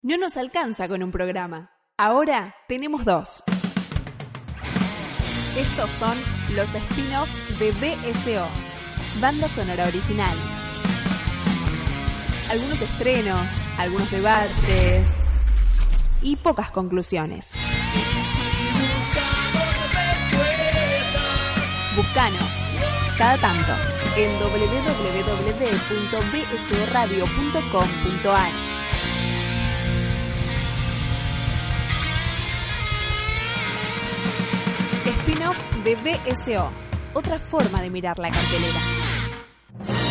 No nos alcanza con un programa. Ahora tenemos dos. Estos son los spin-off de BSO, banda sonora original. Algunos estrenos, algunos debates y pocas conclusiones. Buscanos cada tanto en www.bsradio.com.ar. Spin-off de BSO, otra forma de mirar la cartelera.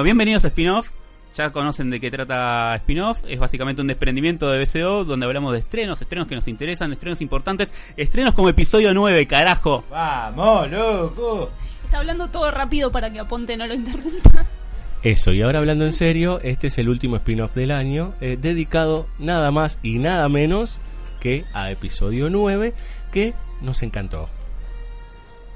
Bueno, bienvenidos a Spin-Off. Ya conocen de qué trata Spin-Off. Es básicamente un desprendimiento de BCO donde hablamos de estrenos, estrenos que nos interesan, estrenos importantes, estrenos como episodio 9, carajo. Vamos, loco. Está hablando todo rápido para que Aponte no lo interrumpa. Eso, y ahora hablando en serio, este es el último spin-off del año, eh, dedicado nada más y nada menos que a episodio 9, que nos encantó.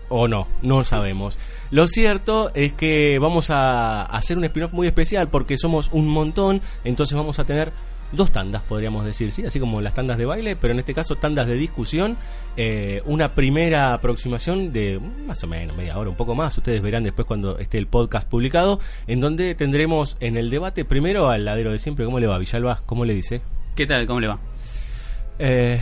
O no, no sabemos. Lo cierto es que vamos a hacer un spin-off muy especial porque somos un montón, entonces vamos a tener dos tandas, podríamos decir, ¿sí? así como las tandas de baile, pero en este caso tandas de discusión. Eh, una primera aproximación de más o menos media hora, un poco más, ustedes verán después cuando esté el podcast publicado, en donde tendremos en el debate primero al ladero de siempre. ¿Cómo le va, Villalba? ¿Cómo le dice? ¿Qué tal? ¿Cómo le va? Eh,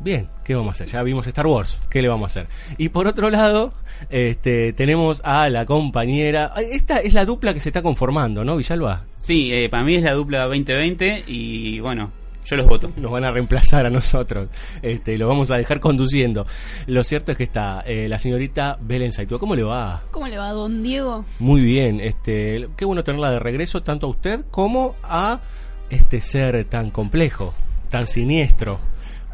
bien, ¿qué vamos a hacer? Ya vimos Star Wars, ¿qué le vamos a hacer? Y por otro lado, este, tenemos a la compañera. Esta es la dupla que se está conformando, ¿no, Villalba? Sí, eh, para mí es la dupla 2020 y bueno, yo los voto. Nos van a reemplazar a nosotros. Este, lo vamos a dejar conduciendo. Lo cierto es que está eh, la señorita Belén Saitúa. ¿Cómo le va? ¿Cómo le va, don Diego? Muy bien. Este, qué bueno tenerla de regreso, tanto a usted como a este ser tan complejo, tan siniestro,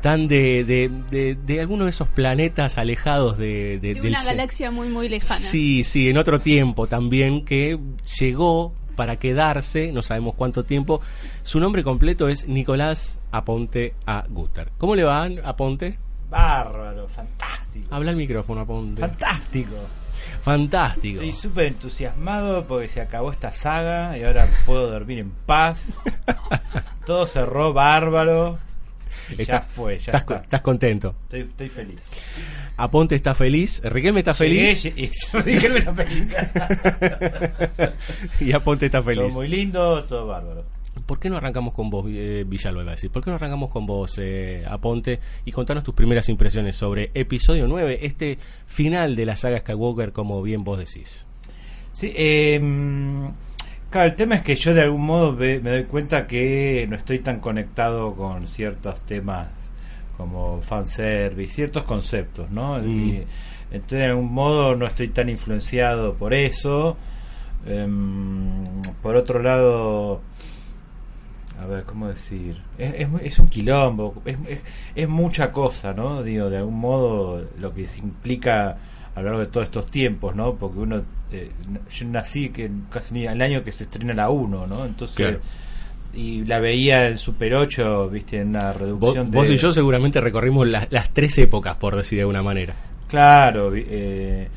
tan de, de, de, de alguno de esos planetas alejados de, de- del una galaxia muy, muy lejana. Sí, sí, en otro tiempo también que llegó para quedarse, no sabemos cuánto tiempo. Su nombre completo es Nicolás Aponte A. Gutter. ¿Cómo le va, Aponte? Bárbaro, fantástico. Habla el micrófono, Aponte. Fantástico. Fantástico. Estoy súper entusiasmado porque se acabó esta saga y ahora puedo dormir en paz. Todo cerró bárbaro. Ya Estás- fue, ya estás, está. estás contento. Estoy, estoy feliz. Aponte está feliz. Riquelme está feliz. Llegué, que era feliz. y Aponte está todo feliz. muy lindo, todo bárbaro. ¿Por qué no arrancamos con vos, eh, Villalba, iba a decir? ¿Por qué no arrancamos con vos, eh, Aponte, y contanos tus primeras impresiones sobre episodio 9, este final de la saga Skywalker, como bien vos decís? Sí, eh, claro, el tema es que yo de algún modo me doy cuenta que no estoy tan conectado con ciertos temas como fanservice, ciertos conceptos, ¿no? Mm. Y, entonces, de algún modo, no estoy tan influenciado por eso. Em, por otro lado, a ver, ¿cómo decir? Es, es, es un quilombo, es, es, es mucha cosa, ¿no? Digo, de algún modo, lo que se implica a lo largo de todos estos tiempos, ¿no? Porque uno, eh, yo nací que casi ni el año que se estrena la 1, ¿no? Entonces, Claro. y la veía en Super 8, viste, en una Vos, reducción de... vos y yo seguramente recorrimos las- las tres épocas, por decir de alguna manera. Claro, eh,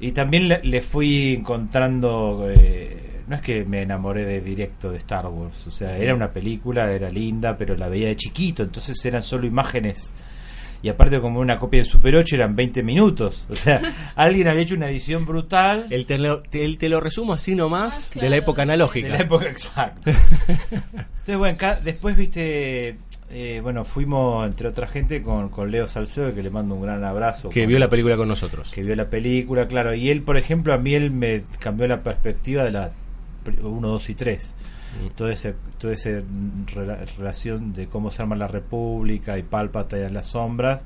y también le, le fui encontrando, eh, no es que me enamoré de directo de Star Wars, o sea, era una película, era linda, pero la veía de chiquito, entonces eran solo imágenes. Y aparte como una copia de Super 8 eran 20 minutos, o sea, alguien había hecho una edición brutal El te, lo, te- el te lo resumo así nomás Ah, claro. de la época analógica. de la época exacta. Entonces, bueno, después, viste, eh, bueno, fuimos entre otra gente con, con Leo Salcedo, que le mando un gran abrazo. que con- vio la película con nosotros. que vio la película, claro, y él, por ejemplo, a mí él me cambió la perspectiva de la 1, 2 y 3. Toda esa toda rela- relación de cómo se arma la República y Pálpata en las sombras.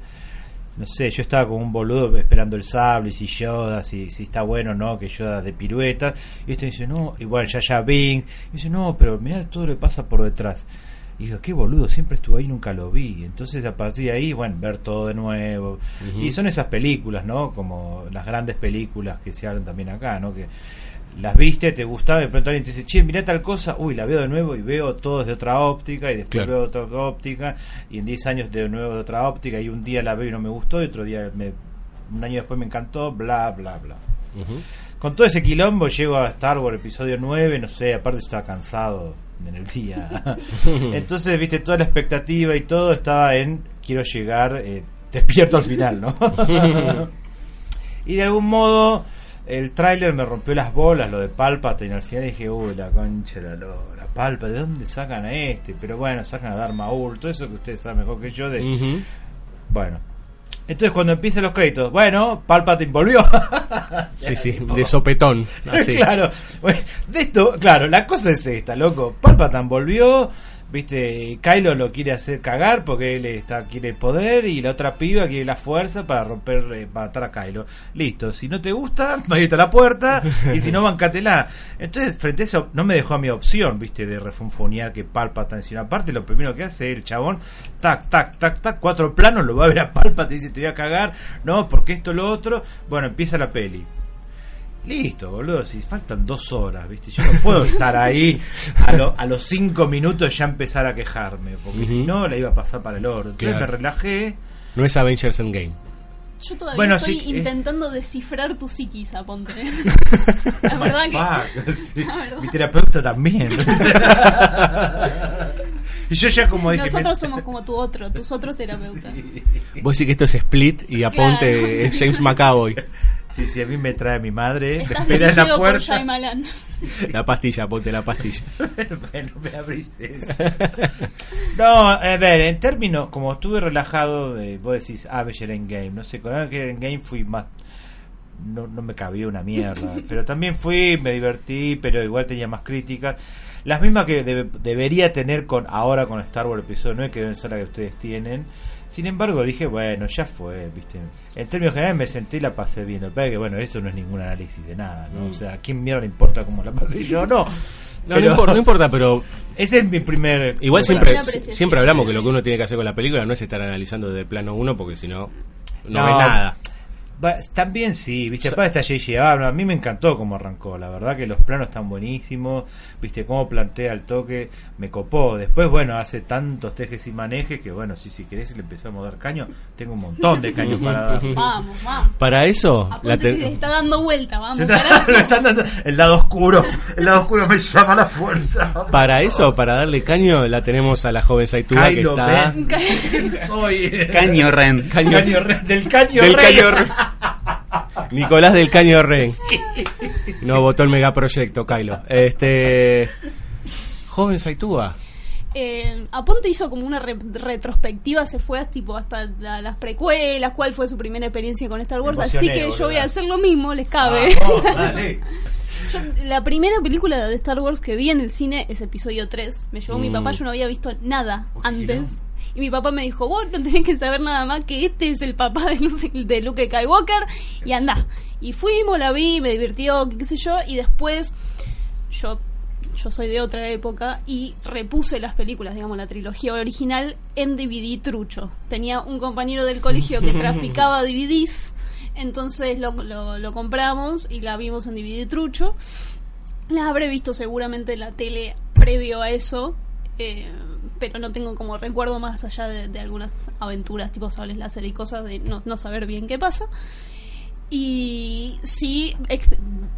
No sé, yo estaba como un boludo esperando el sable y si Yoda, si, si está bueno o no, que Yoda de pirueta. Y este dice, no, y bueno, ya ya Bing. Y dice, no, pero mirá todo lo que pasa por detrás. Y digo, qué boludo, siempre estuvo ahí, nunca lo vi. Entonces a partir de ahí, bueno, ver todo de nuevo. Y son esas películas, ¿no? Como las grandes películas que se hablan también acá, ¿no? Que las viste, te gustaba, y de pronto alguien te dice, che, mirá tal cosa, uy, la veo de nuevo y veo todo desde otra óptica, y después Claro. veo otra óptica, y en 10 años de nuevo de otra óptica, y un día la veo y no me gustó, y otro día, me, un año después me encantó, bla, bla, bla. Con todo ese quilombo llego a Star Wars episodio 9, no sé, aparte estaba cansado en el día. Entonces, viste, toda la expectativa y todo estaba en quiero llegar eh, despierto al final, ¿no? y de algún modo el tráiler me rompió las bolas, lo de Palpatine, al final dije, uy, la concha, la lora, Palpa, ¿de dónde sacan a este? Pero bueno, sacan a Darth Maul, todo eso que ustedes saben mejor que yo de... Bueno. Entonces cuando empiezan los créditos, bueno, Palpatine volvió. Sí, sí, de sopetón. Así. claro, de esto, claro, la cosa es esta, loco. Palpatine volvió, viste, Kylo lo quiere hacer cagar porque él está quiere el poder y la otra piba quiere la fuerza para romper, eh, para matar a Kylo. Listo, si no te gusta, ahí está la puerta y si no, bancatela. Entonces, frente a eso, no me dejó a mi opción, viste, de refunfunear que Palpatine, sino aparte lo primero que hace el chabón, tac, tac, tac, tac, cuatro planos, lo va a ver a Palpatine y dice, te voy a cagar, no, porque esto, lo otro. Bueno, empieza la peli. Listo, boludo, si faltan dos horas, ¿viste? Yo no puedo estar ahí a, lo- a los cinco minutos ya empezar a quejarme, porque si no la iba a pasar para el oro. Entonces Claro. me relajé. No es Avengers Endgame. Yo todavía Bueno, estoy sí, eh. intentando descifrar tu psiquis, aponte. La verdad que... Fuck, sí. La verdad. Mi terapeuta también. y yo ya como dije... Nosotros me- somos como tu otro, tus otros terapeutas. Vos decís que esto es Split y aponte Claro. es James McAvoy. Sí, sí, a mí me trae mi madre, me Estás espera en la puerta. La pastilla, aponte la pastilla. bueno, me abriste eso. No, a ver, en términos, como estuve relajado, eh, vos decís Avenger Endgame, no sé, con Avenger Endgame fui más... No, no me cabía una mierda, pero también fui, me divertí, pero igual tenía más críticas. Las mismas que debe- debería tener con ahora con Star Wars Episodio 9, que deben ser las que ustedes tienen. Sin embargo, dije, bueno, ya fue, ¿viste? En términos generales me senté y la pasé bien. Lo que pasa es que, bueno, esto no es ningún análisis de nada, ¿no? Mm. O sea, ¿a quién mierda le importa cómo la pasé yo? No. No, Pero- no, importa, no importa, pero ese es mi primer. igual siempre, siempre hablamos que lo que uno tiene que hacer con la película no es estar analizando desde el plano uno porque si no, no, No. ve nada. Va, También sí, viste, O sea- aparte está J.J. Abrams, a mí me encantó cómo arrancó, la verdad que los planos están buenísimos, viste, cómo plantea el toque, me copó. Después, bueno, hace tantos tejes y manejes que, bueno, si, si querés le empezamos a dar caño, tengo un montón de caños para dar. Vamos, vamos. Para eso, Aponte la te- le está dando vuelta, vamos. Está- están dando el lado oscuro, el lado oscuro me llama a la fuerza. para eso, para darle caño, la tenemos a la joven Saituba que está Ben. Soy Caño Ren. Caño Re- del caño del rey. caño Re- Nicolás del Caño Rey. No votó el megaproyecto, Kylo. Este joven Saitúa. Eh, Aponte hizo como una re- retrospectiva, se fue tipo hasta la- las precuelas, cuál fue su primera experiencia con Star Wars. Así que yo voy a hacer lo mismo, les cabe. Vamos, dale. Yo, la primera película de Star Wars que vi en el cine es episodio 3. Me llevó mi Mm. papá, yo no había visto nada Uy, antes. Y mi papá me dijo, vos no tenés que saber nada más que este es el papá de Luke, de Luke Skywalker y anda. Y fuimos, la vi, me divirtió, qué sé yo, y después yo yo soy de otra época y repuse las películas, digamos, la trilogía original en DVD trucho. Tenía un compañero del colegio que traficaba DVDs, entonces lo, lo, lo compramos y la vimos en DVD trucho. La habré visto seguramente en la tele previo a eso, eh, pero no tengo como recuerdo más allá de, de algunas aventuras tipo sables láser y cosas de no, no saber bien qué pasa. Y sí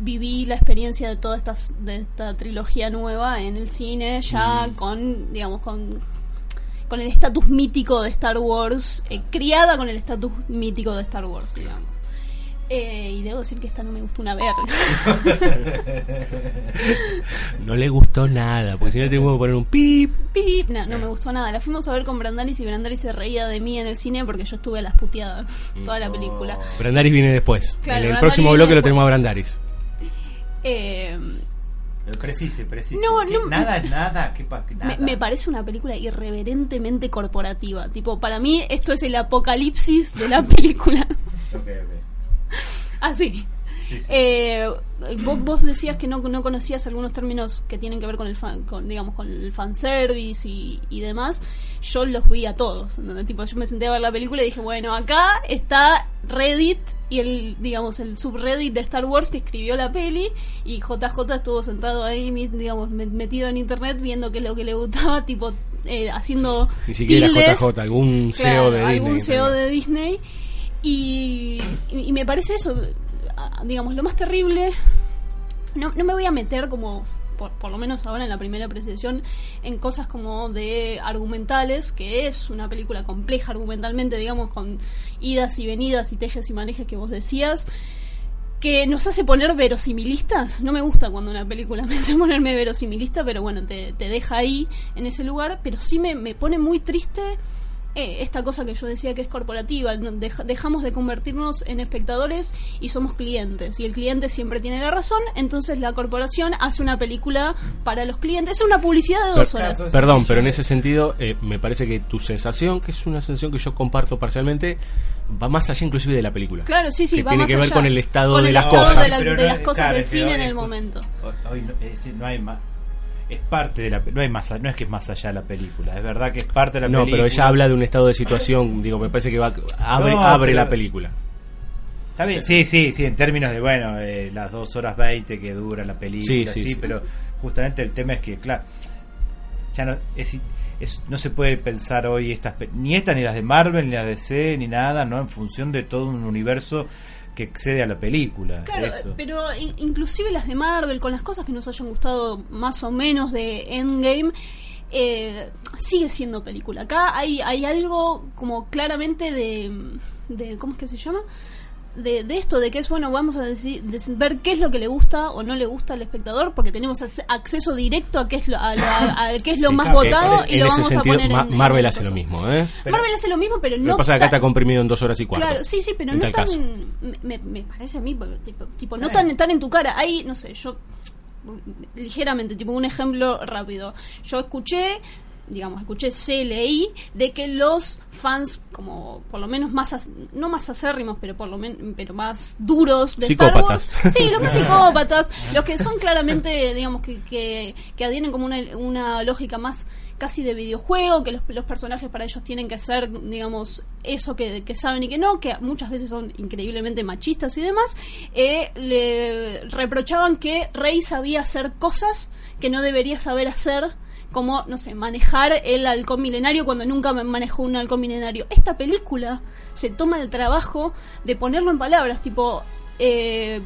viví la experiencia de toda estas, de esta trilogía nueva en el cine, ya con, digamos, con, con el estatus mítico de Star Wars, eh, criada con el estatus mítico de Star Wars, digamos. Eh, y debo decir que esta no me gustó una verga. No le gustó nada, porque si no tenemos que poner un pip. Pip, no, no me gustó nada. La fuimos a ver con Brandaris y Brandaris se reía de mí en el cine porque yo estuve a las puteadas toda la película. Brandaris viene después. Claro, en el Brandaris próximo bloque lo tenemos a Brandaris. Eh, Precise, precise. No. Nada, nada, ¿qué pa- nada. me, me parece una película irreverentemente corporativa. Tipo, para mí esto es el apocalipsis de la película. Ok, ok. Así. Sí, sí. Eh, vos, vos decías que no, no conocías algunos términos que tienen que ver con el fan, con, digamos, con el fanservice y, y demás. Yo los vi a todos. Tipo, yo me senté a ver la película y dije, bueno, acá está Reddit y el, digamos, el subreddit de Star Wars que escribió la peli y JJ estuvo sentado ahí, digamos, me- metido en internet viendo qué es lo que le gustaba, tipo, eh, haciendo Ni siquiera tildes. JJ, algún Claro, CEO de algún Disney. CEO de Disney y, y- me parece eso digamos lo más terrible no, no me voy a meter como por, por lo menos ahora en la primera apreciación en cosas como de argumentales que es una película compleja argumentalmente digamos con idas y venidas y tejes y manejes que vos decías que nos hace poner verosimilistas. No me gusta cuando una película me hace ponerme verosimilista, pero bueno, te, te deja ahí en ese lugar. Pero sí me, me pone muy triste eh, esta cosa que yo decía que es corporativa. No- deja- dejamos de convertirnos en espectadores y somos clientes. Y el cliente siempre tiene la razón, entonces la corporación hace una película para los clientes. Es una publicidad de dos Per- horas. Perdón, pero en ese sentido eh, me parece que tu sensación, que es una sensación que yo comparto parcialmente, va más allá inclusive de la película. Claro, sí, sí, Que va tiene más que ver allá. con el estado Con de el las estado cosas. de, la- Pero de no- las cosas claro, del cine hoy en el momento. Hoy no, es decir, no hay más. Es parte de la. No, hay más, no es que es más allá de la película. Es verdad que es parte de la No, película. pero ella habla de un estado de situación, digo, me parece que va abre, No, abre la película. Está bien, sí, sí, sí, en términos de, bueno, eh, las dos horas 20 que dura la película, Sí, sí, pero justamente el tema es que, claro, ya no, es, es- no se puede pensar hoy estas, ni esta ni las de Marvel, ni las de DC, ni nada, ¿no? En función de todo un universo que excede a la película. Claro, eso. pero in- inclusive las de Marvel, con las cosas que nos hayan gustado más o menos de Endgame, eh, sigue siendo película. Acá hay, hay algo como claramente de, de... ¿Cómo es que se llama? De, de esto, de que es bueno, vamos a deci- dec- ver qué es lo que le gusta o no le gusta al espectador, porque tenemos ac- acceso directo a qué es lo, a, a- a qué es lo Sí, más claro, votado en y lo ese vamos sentido, a poner Ma- en- en Marvel el hace lo mismo, ¿eh? Pero- Marvel hace lo mismo, pero Lo no que pasa es que acá está comprimido en dos horas y cuarto. Claro, sí, sí, pero no tan. Me, me parece a mí, porque, tipo, tipo, no tan, tan en tu cara. Hay, no sé, yo. Ligeramente, tipo, un ejemplo rápido. Yo escuché, digamos, escuché, sé, leí de que los fans, como por lo menos más. No más acérrimos, pero por lo menos. Pero más duros de Psicópatas. Star Wars. Sí, los más psicópatas. Los que son claramente, digamos, que, que, que adhieren como una, una lógica más casi de videojuego, que los, los personajes para ellos tienen que ser, digamos, eso que, que saben y que no, que muchas veces son increíblemente machistas y demás, eh, le reprochaban que Rey sabía hacer cosas que no debería saber hacer, como, no sé, manejar el halcón milenario cuando nunca manejó un halcón milenario. Esta película se toma el trabajo de ponerlo en palabras, tipo, eh,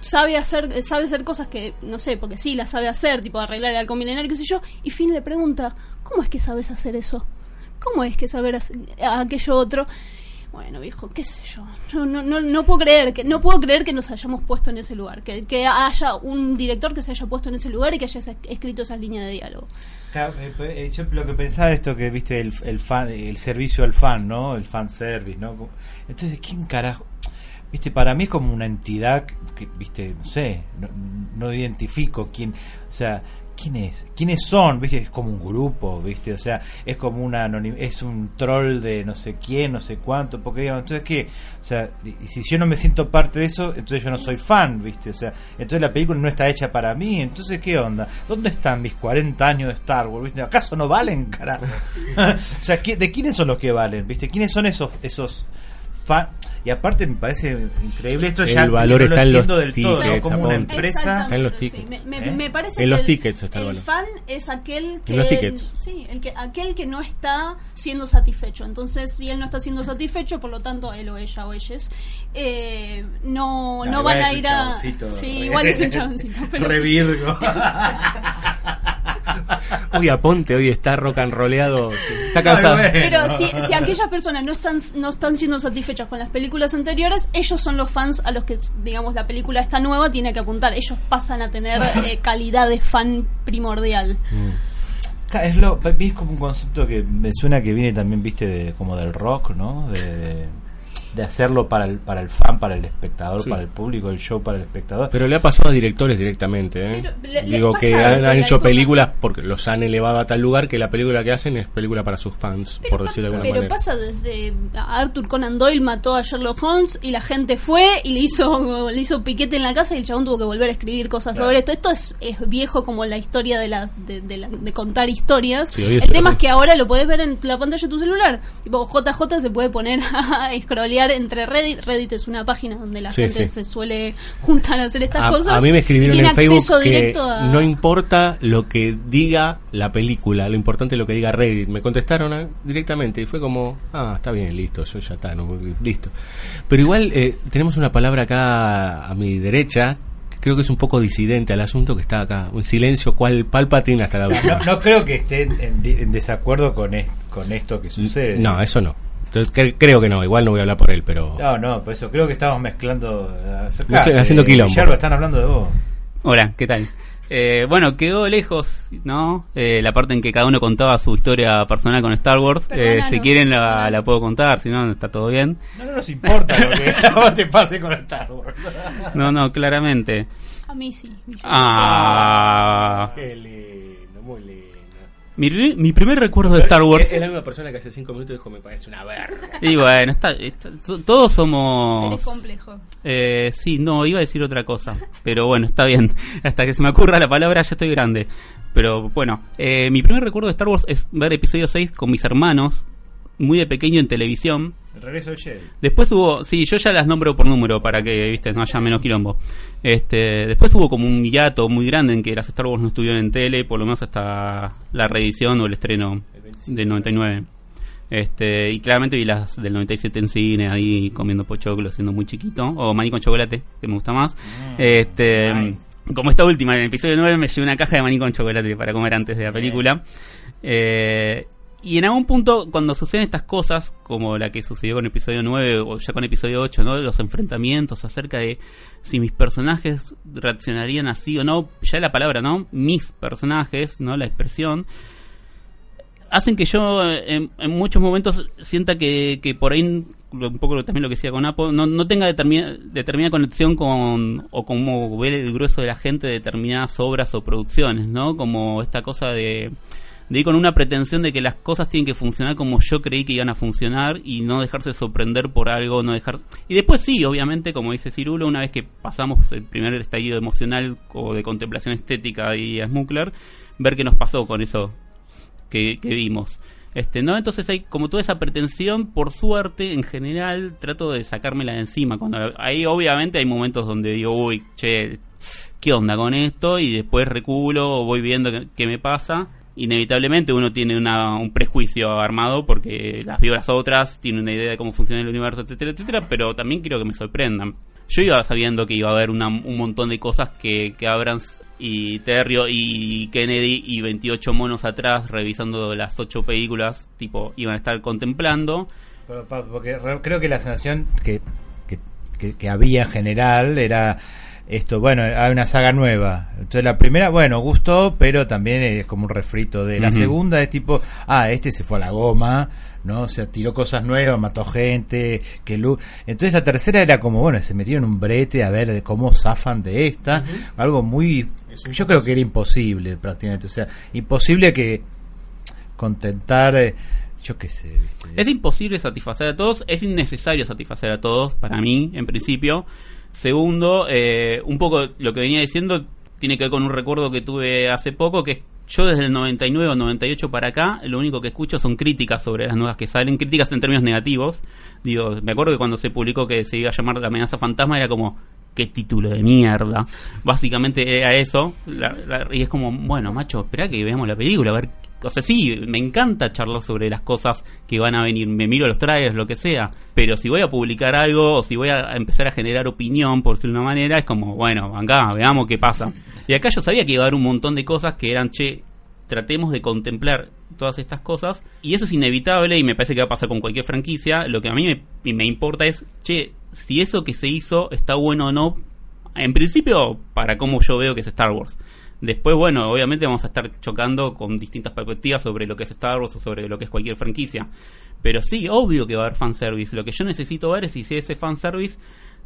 sabe hacer sabe hacer cosas que no sé porque sí las sabe hacer tipo arreglar el halcón milenario qué sé yo y Finn le pregunta cómo es que sabes hacer eso cómo es que saber aquello otro bueno viejo qué sé yo. No, no, no, no puedo creer que no puedo creer que nos hayamos puesto en ese lugar que, que haya un director que se haya puesto en ese lugar y que haya es- escrito esas líneas de diálogo. Claro, eh, eh, yo lo que pensaba esto que viste el, el fan el servicio al fan no el fan service no entonces quién carajo viste para mí es como una entidad que viste no sé no, no identifico quién o sea quién es quiénes son viste es como un grupo viste o sea es como una es un troll de no sé quién no sé cuánto porque digamos entonces qué o sea y si yo no me siento parte de eso entonces yo no soy fan viste o sea entonces la película no está hecha para mí entonces qué onda dónde están mis 40 años de Star Wars viste acaso no valen carajo o sea ¿qué- de quiénes son los que valen viste quiénes son esos esos fan y aparte me parece increíble esto El ya valor no lo está en los del todo ¿no? tickets, como una aponte. empresa Está en los tickets. sí. Me, me- ¿Eh? me parece En que los el- tickets está el fan es aquel que los tickets. sí, el que aquel que no está siendo satisfecho. Entonces, si él no está siendo satisfecho, por lo tanto él o ella o ellas eh, no No, van es a un ir a chaboncito, Sí, igual es un chaboncito, pero re sí. Hoy Aponte, hoy está rock and roleado. Está cansado. Bueno. Pero si, si aquellas personas no están, no están siendo satisfechas con las películas anteriores, ellos son los fans a los que, digamos, la película esta nueva tiene que apuntar. Ellos pasan a tener eh, calidad de fan primordial. Ca- Es, lo, es como un concepto que me suena que viene también, viste, de- como del rock, ¿no? De, de hacerlo para el, para el fan, para el espectador, Sí. para el público, el show para el espectador. Pero le ha pasado a directores directamente, ¿eh? Pero le- Digo que han, hecho películas porque los han elevado a tal lugar que la película que hacen es película para sus fans, por decirlo de alguna pero manera. pasa desde Arthur Conan Doyle mató a Sherlock Holmes y la gente fue y le hizo le hizo piquete en la casa y el chabón tuvo que volver a escribir cosas Claro. sobre esto. Esto es, es viejo como la historia de la, de, de la- de contar historias. Sí, el tema es que ahora lo podés ver en la pantalla de tu celular. Tipo JJ se puede poner a entre Reddit. Reddit es una página donde la Sí, gente sí. se suele juntar a hacer estas a, cosas. a mí me escribieron y tiene en Facebook que a... no importa lo que diga la película, lo importante es lo que diga Reddit. Me contestaron ah, directamente y fue como, ah, está bien, listo, yo ya está, no, listo. Pero igual eh, tenemos una palabra acá a mi derecha, que creo que es un poco disidente al asunto, que está acá, un silencio cual Palpatine hasta la última. No, no creo que esté en, desacuerdo con, con esto que sucede. No, eso no. Entonces, cre- creo que no, igual no voy a hablar por él, pero... No, no, por eso creo que estamos mezclando. Estoy haciendo quilombo. Guillermo, están hablando de vos. Hola, ¿qué tal? Eh, bueno, quedó lejos, ¿no? Eh, la parte en que cada uno contaba su historia personal con Star Wars. Eh, si quieren la, la puedo contar, si no, está todo bien. No, no nos importa lo que a vos te pase con Star Wars. No, no, claramente. A mí sí. mi- Ah, Qué lindo, muy lindo. Mi, mi primer recuerdo de Star Wars. Es la misma persona que hace cinco minutos dijo, me parece una verga. Y bueno, está, está- to- todos somos. Seres complejos. Eh, sí, no, iba a decir otra cosa. Pero bueno, está bien. Hasta que se me ocurra la palabra, ya estoy grande. Pero bueno, eh, mi primer recuerdo de Star Wars es ver episodio 6 con mis hermanos, muy de pequeño en televisión. El regreso de Jedi. Después hubo, sí, yo ya las nombro por número para que, viste, no haya menos quilombo. Este, después hubo como un hiato muy grande en que las Star Wars no estuvieron en tele, por lo menos hasta la reedición o el estreno del 99. Este, y claramente vi las del 97 en cine, ahí comiendo pochoclo, siendo muy chiquito, o maní con chocolate, que me gusta más. este, nice. como esta última, en el episodio 9 me llevé una caja de maní con chocolate para comer antes de la película. Eh, y en algún punto, cuando suceden estas cosas, como la que sucedió con episodio 9 o ya con episodio 8, ¿no? Los enfrentamientos acerca de si mis personajes reaccionarían así o no, ya la palabra, ¿no? Mis personajes, ¿no? La expresión, hacen que yo eh, en, muchos momentos sienta que, que por ahí un poco también lo que decía con Apple no, no tenga determina- determinada conexión con o como ver el grueso de la gente de determinadas obras o producciones no como esta cosa de de ir con una pretensión de que las cosas tienen que funcionar como yo creí que iban a funcionar y no dejarse sorprender por algo, no dejar... Y después sí, obviamente, como dice Cirulo, una vez que pasamos el primer estallido emocional o de contemplación estética y a Smukler, ver qué nos pasó con eso que, que vimos. Este, ¿no? Entonces hay como toda esa pretensión, por suerte, en general, trato de sacármela de encima. Cuando, ahí obviamente hay momentos donde digo, uy, che, ¿qué onda con esto? Y después reculo, voy viendo qué, qué me pasa. Inevitablemente uno tiene una, un prejuicio armado porque las vio las otras, tiene una idea de cómo funciona el universo, etcétera, etcétera, pero también quiero que me sorprendan. Yo iba sabiendo que iba a haber una- un montón de cosas que, que Abrams y Terrio y Kennedy y 28 monos atrás revisando las 8 películas, tipo, iban a estar contemplando. Porque re- creo que la sensación que, que- que había en general era esto, bueno, hay una saga nueva. Entonces la primera, bueno, gustó, pero también es como un refrito de la segunda es tipo, ah, este se fue a la goma, ¿no? O sea, tiró cosas nuevas, mató gente, que lu- Entonces la tercera era como, bueno, se metió en un brete a ver de cómo zafan de esta, algo muy yo creo que era imposible prácticamente, o sea, imposible que contentar eh, yo qué sé, ¿viste? Es imposible satisfacer a todos, es innecesario satisfacer a todos, para mí, en principio. Segundo, eh, un poco lo que venía diciendo tiene que ver con un recuerdo que tuve hace poco, que es yo desde el 99 o 98 para acá, lo único que escucho son críticas sobre las nuevas que salen, críticas en términos negativos. Digo, me acuerdo que cuando se publicó que se iba a llamar La amenaza fantasma era como, qué título de mierda. Básicamente era eso. Y es como, bueno, macho, espera que veamos la película, a ver. O sea, sí, me encanta charlar sobre las cosas que van a venir. Me miro los trailers, lo que sea. Pero si voy a publicar algo o si voy a empezar a generar opinión, por decirlo de una manera, es como, bueno, acá, veamos qué pasa. Y acá yo sabía que iba a haber un montón de cosas que eran, che, tratemos de contemplar todas estas cosas. Y eso es inevitable y me parece que va a pasar con cualquier franquicia. Lo que a mí me, importa es che si eso que se hizo está bueno o no en principio para cómo yo veo que es Star Wars. Después bueno obviamente vamos a estar chocando con distintas perspectivas sobre lo que es Star Wars o sobre lo que es cualquier franquicia. Pero sí, obvio que va a haber fanservice. Lo que yo necesito ver es si ese fanservice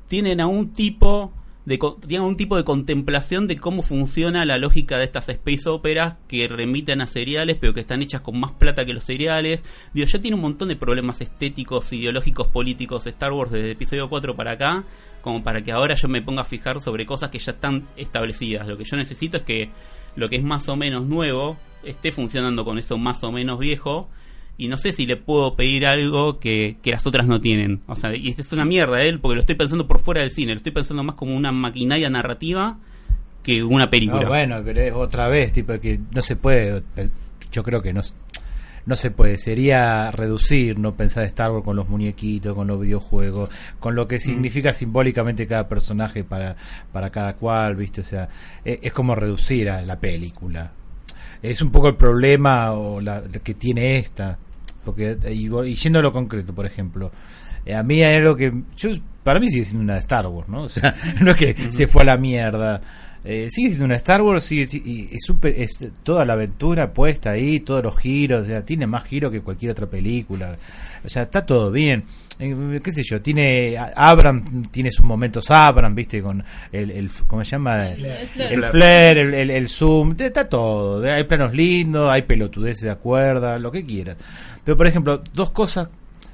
tienen algún tipo de algún tipo de contemplación de cómo funciona la lógica de estas space operas que remiten a seriales, pero que están hechas con más plata que los seriales. Digo, ya tiene un montón de problemas estéticos, ideológicos, políticos Star Wars desde el episodio 4 para acá, como para que ahora yo me ponga a fijar sobre cosas que ya están establecidas. Lo que yo necesito es que lo que es más o menos nuevo esté funcionando con eso más o menos viejo. Y no sé si le puedo pedir algo que, que las otras no tienen. O sea, y es una mierda él, porque lo estoy pensando por fuera del cine. Lo estoy pensando más como una maquinaria narrativa que una película. No, bueno, pero es otra vez, tipo que no se puede, yo creo que no, no se puede, sería reducir, no pensar Star Wars con los muñequitos, con los videojuegos, con lo que significa simbólicamente cada personaje para, para cada cual, ¿viste? O sea, es, es como reducir a la película. Es un poco el problema o la, que tiene esta, porque y, y yendo a lo concreto, por ejemplo, eh, a mí hay algo que yo para mí sigue siendo una de Star Wars, ¿no? O sea, no es que se fue a la mierda. Eh, sigue siendo una Star Wars, sigue, si- y es, súper- es toda la aventura puesta ahí, todos los giros, o sea, tiene más giros que cualquier otra película. O sea, está todo bien. Eh, qué sé yo, tiene Abram tiene sus momentos Abram, ¿viste? Con el, el ¿cómo se llama? El- el flare. el flare, el, el- el zoom, está todo. Hay planos lindos, hay pelotudeces de acuerda, lo que quieras. Pero, por ejemplo, dos cosas,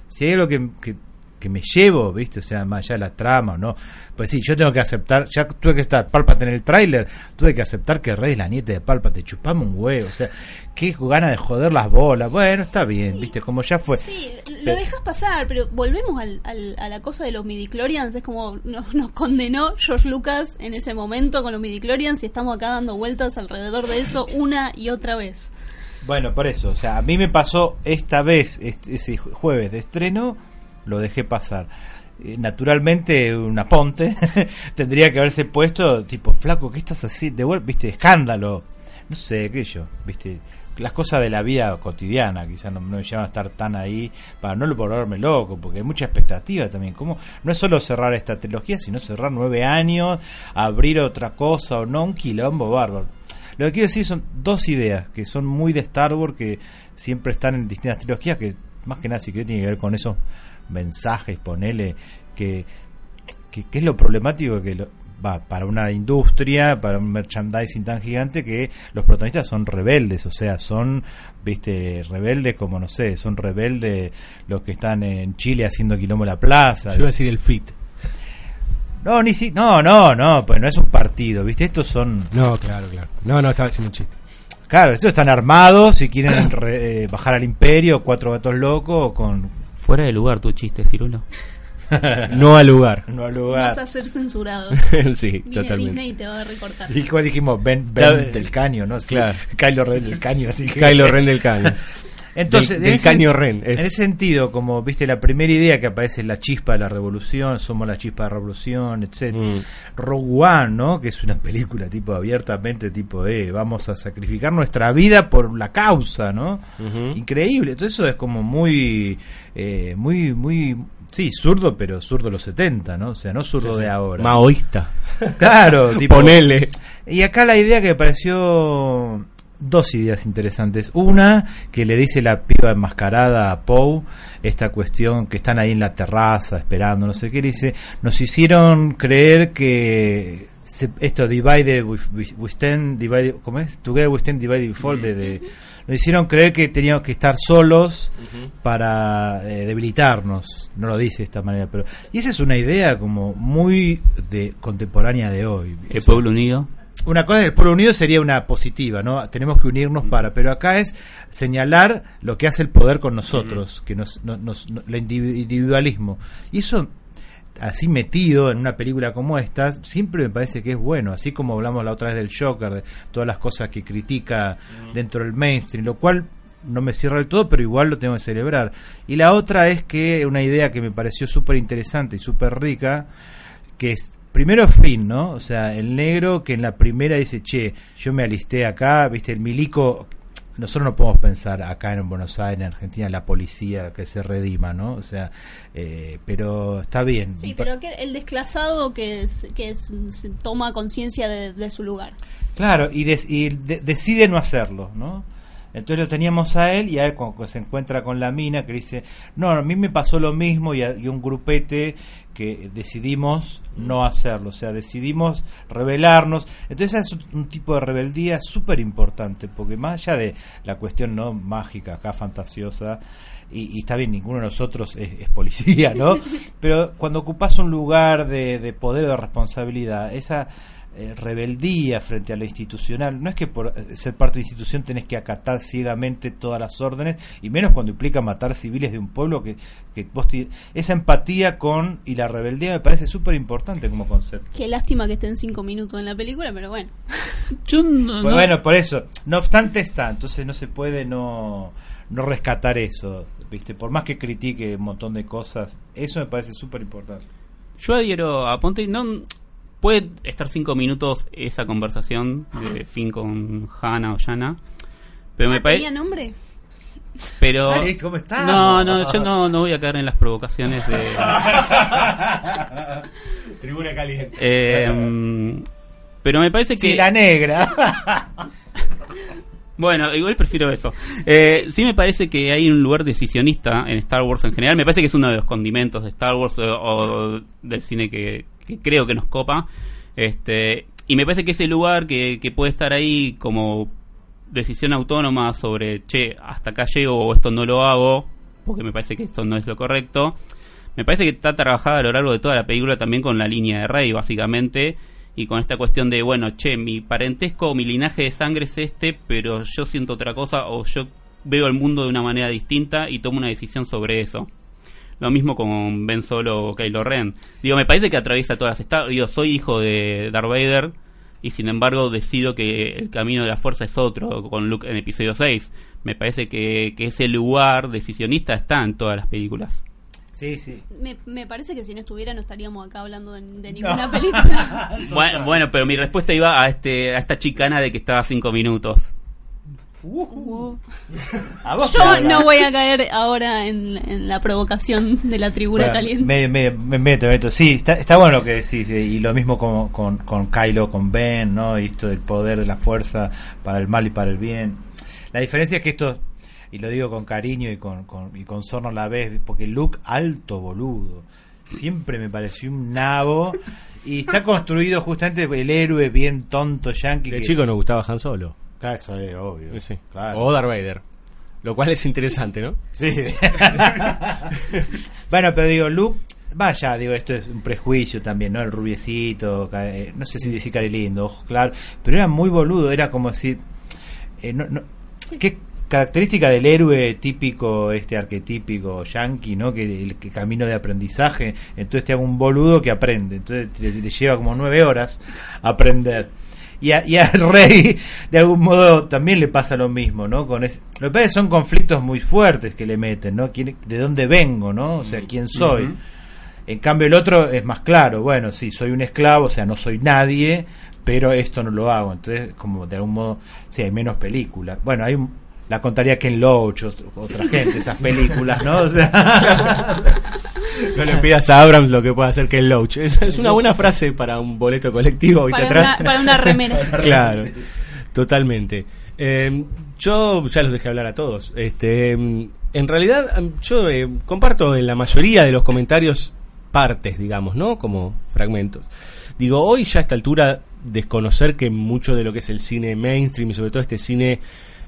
si hay algo que, que, que me llevo, ¿viste? O sea, más allá de la trama, ¿no? Pues sí, yo tengo que aceptar, ya tuve que estar Pálpate en el tráiler, tuve que aceptar que Rey es la nieta de Pálpate, chupame un huevo, o sea, qué gana de joder las bolas. Bueno, está bien, ¿viste? Como ya fue. Sí, lo dejas pasar, pero volvemos al, al- a la cosa de los midichlorians. Es como nos, nos condenó George Lucas en ese momento con los midichlorians y estamos acá dando vueltas alrededor de eso una y otra vez. Bueno, por eso, o sea, a mí me pasó esta vez, este, ese jue- jueves de estreno, lo dejé pasar. Eh, naturalmente, una ponte tendría que haberse puesto, tipo, flaco, ¿qué estás así? De vuelta, viste, escándalo. No sé, qué yo, viste. Las cosas de la vida cotidiana, quizás no, no me llevan a estar tan ahí para no volverme loco, porque hay mucha expectativa también. como No es solo cerrar esta trilogía, sino cerrar nueve años, abrir otra cosa o no, un quilombo bárbaro. Lo que quiero decir son dos ideas que son muy de Star Wars, que siempre están en distintas trilogías, que más que nada si querés tiene que ver con esos mensajes, ponele, que, que, que es lo problemático que lo- va para una industria, para un merchandising tan gigante que los protagonistas son rebeldes, o sea, son, viste, rebeldes como, no sé, son rebeldes los que están en Chile haciendo quilombo la plaza. Yo iba a decir el fit. No, ni si, no, no, no, pues no es un partido, viste, estos son No, claro, claro. No, no, estaba haciendo un chiste. Claro, estos están armados y quieren re- eh, bajar al imperio, cuatro gatos locos con... Fuera de lugar tu chiste, Cirulo. No al lugar. No Vas lugar. a ser censurado. sí, Viene totalmente. Disney y te va a recortar. Como dijimos, Ben, Ben Claro. del Caño, ¿no? Sí, Claro. Kylo Ren del Caño, así que... Kylo Ren del caño. Entonces, Del- en ese- Caño Ren, es. En ese sentido, como viste la primera idea que aparece es la chispa de la revolución, somos la chispa de la revolución, etcétera. Mm. Rogue One, ¿no? Que es una película tipo abiertamente tipo, eh, vamos a sacrificar nuestra vida por la causa, ¿no? Increíble. Todo eso es como muy, eh, muy, muy, sí, zurdo, pero zurdo de los 70, ¿no? O sea, no zurdo de ahora. Maoísta. Claro, tipo. Ponele. Y acá la idea que me pareció dos ideas interesantes. Una, que le dice la piba enmascarada a Poe, esta cuestión que están ahí en la terraza esperando, no sé qué, le dice, nos hicieron creer que se- esto divide we- we stand divide, ¿cómo es? Together we stand divide fall, de- de- nos hicieron creer que teníamos que estar solos para eh, debilitarnos, no lo dice de esta manera, pero y esa es una idea como muy de contemporánea de hoy. El O sea, pueblo unido. Una cosa del pueblo unido sería una positiva, ¿no? Tenemos que unirnos para, pero acá es señalar lo que hace el poder con nosotros, que nos, no- nos, no- el individu- individualismo. Y eso, así metido en una película como esta, siempre me parece que es bueno, así como hablamos la otra vez del Joker, de todas las cosas que critica dentro del mainstream, lo cual no me cierra del todo, pero igual lo tengo que celebrar. Y la otra es que una idea que me pareció súper interesante y súper rica, que es primero Finn, ¿no? O sea, el negro que en la primera dice, che, yo me alisté acá, viste, el milico, nosotros no podemos pensar acá en Buenos Aires, en Argentina, la policía que se redima, ¿no? O sea, eh, pero está bien. Sí, pero que el desclasado que, es- que es- se toma conciencia de, de su lugar. Claro, y, des- y de- decide no hacerlo, ¿no? Entonces lo teníamos a él y a él cuando se encuentra con la mina que dice, no, a mí me pasó lo mismo y, a- y un grupete que decidimos no hacerlo, o sea, decidimos rebelarnos. Entonces es un tipo de rebeldía súper importante, porque más allá de la cuestión no mágica, acá fantasiosa, y, y está bien, ninguno de nosotros es, es policía, ¿no? Pero cuando ocupas un lugar de, de poder o de responsabilidad, esa eh, rebeldía frente a lo institucional, no es que por eh, ser parte de la institución tenés que acatar ciegamente todas las órdenes, y menos cuando implica matar civiles de un pueblo que, que vos te- esa empatía con y la rebeldía me parece súper importante como concepto. Qué lástima que estén cinco minutos en la película, pero bueno. Yo no- Pues no- bueno, por eso, no obstante está, entonces no se puede no, no rescatar eso, ¿viste? Por más que critique un montón de cosas, eso me parece súper importante. Yo adhiero a Ponte. No, puede estar cinco minutos esa conversación de fin con Hannah o Yana. Pero me Ah, parece. ¿Tenía nombre? Pero. Ay, ¿cómo estamos? No, no, yo no, no voy a caer en las provocaciones de. Tribuna caliente. Eh, mm, pero me parece que. Sí, la negra. Bueno, igual prefiero eso. Eh, sí me parece que hay un lugar decisionista en Star Wars en general. Me parece que es uno de los condimentos de Star Wars o, o del cine que, que creo que nos copa. Este, y me parece que ese lugar que, puede estar ahí como decisión autónoma sobre, che, hasta acá llego o esto no lo hago, porque me parece que esto no es lo correcto. Me parece que está trabajada a lo largo de toda la película también con la línea de Rey, básicamente, y con esta cuestión de, bueno, che, mi parentesco mi linaje de sangre es este, pero yo siento otra cosa o yo veo el mundo de una manera distinta y tomo una decisión sobre eso. Lo mismo con Ben Solo o Kylo Ren. Digo, me parece que atraviesa todas las estados. Digo, soy hijo de Darth Vader y sin embargo decido que el camino de la fuerza es otro con Luke en episodio 6. Me parece que, que ese lugar decisionista está en todas las películas. Sí, sí. Me, me parece que si no estuviera no estaríamos acá hablando de, de ninguna película. Bueno, bueno, pero mi respuesta iba a este a esta chicana de que estaba cinco minutos. Uh. ¿A vos Yo no voy a caer ahora en, en la provocación de la tribuna Bueno, caliente. Me, me, me meto, me meto. Sí, está, está bueno lo que decís. eh, Y lo mismo con, con, con Kylo, con Ben, ¿no? Y esto del poder de la fuerza para el mal y para el bien. La diferencia es que esto, y lo digo con cariño y con, con, y con sorno a la vez, porque Luke, alto boludo. Siempre me pareció un nabo. Y está construido justamente el héroe bien tonto yankee. Que- chico nos gustaba Han Solo. Claro, eso es obvio. Sí. Claro. O Darth Vader. Lo cual es interesante, ¿no? Sí. bueno, pero digo, Luke, vaya, digo, esto es un prejuicio también, ¿no? El rubiecito, eh, no sé si decir cari lindo, ojos claros, pero era muy boludo, era como decir, eh, no, no, ¿qué característica del héroe típico, este arquetípico yankee, ¿no? Que el que camino de aprendizaje, entonces te hago un boludo que aprende, entonces te, te lleva como nueve horas aprender. Y, a, y al rey, de algún modo, también le pasa lo mismo, ¿no? Con ese, lo que pasa es que son conflictos muy fuertes que le meten, ¿no? ¿Quién- ¿De dónde vengo, no? O sea, ¿quién soy? En cambio, el otro es más claro. Bueno, sí, soy un esclavo, o sea, no soy nadie, pero esto no lo hago. Entonces, como de algún modo, sí, hay menos películas. Bueno, hay un- la contaría Ken Loach, o- otra gente, esas películas, ¿no? O sea, No le pidas a Abrams lo que puede hacer que el Loach. Es, es una buena frase para un boleto colectivo. para, una, para una remera. claro, totalmente. Eh, yo ya los dejé hablar a todos. Este, en realidad, yo eh, comparto en la mayoría de los comentarios partes, digamos, ¿no? Como fragmentos. Digo, hoy ya a esta altura desconocer que mucho de lo que es el cine mainstream y sobre todo este cine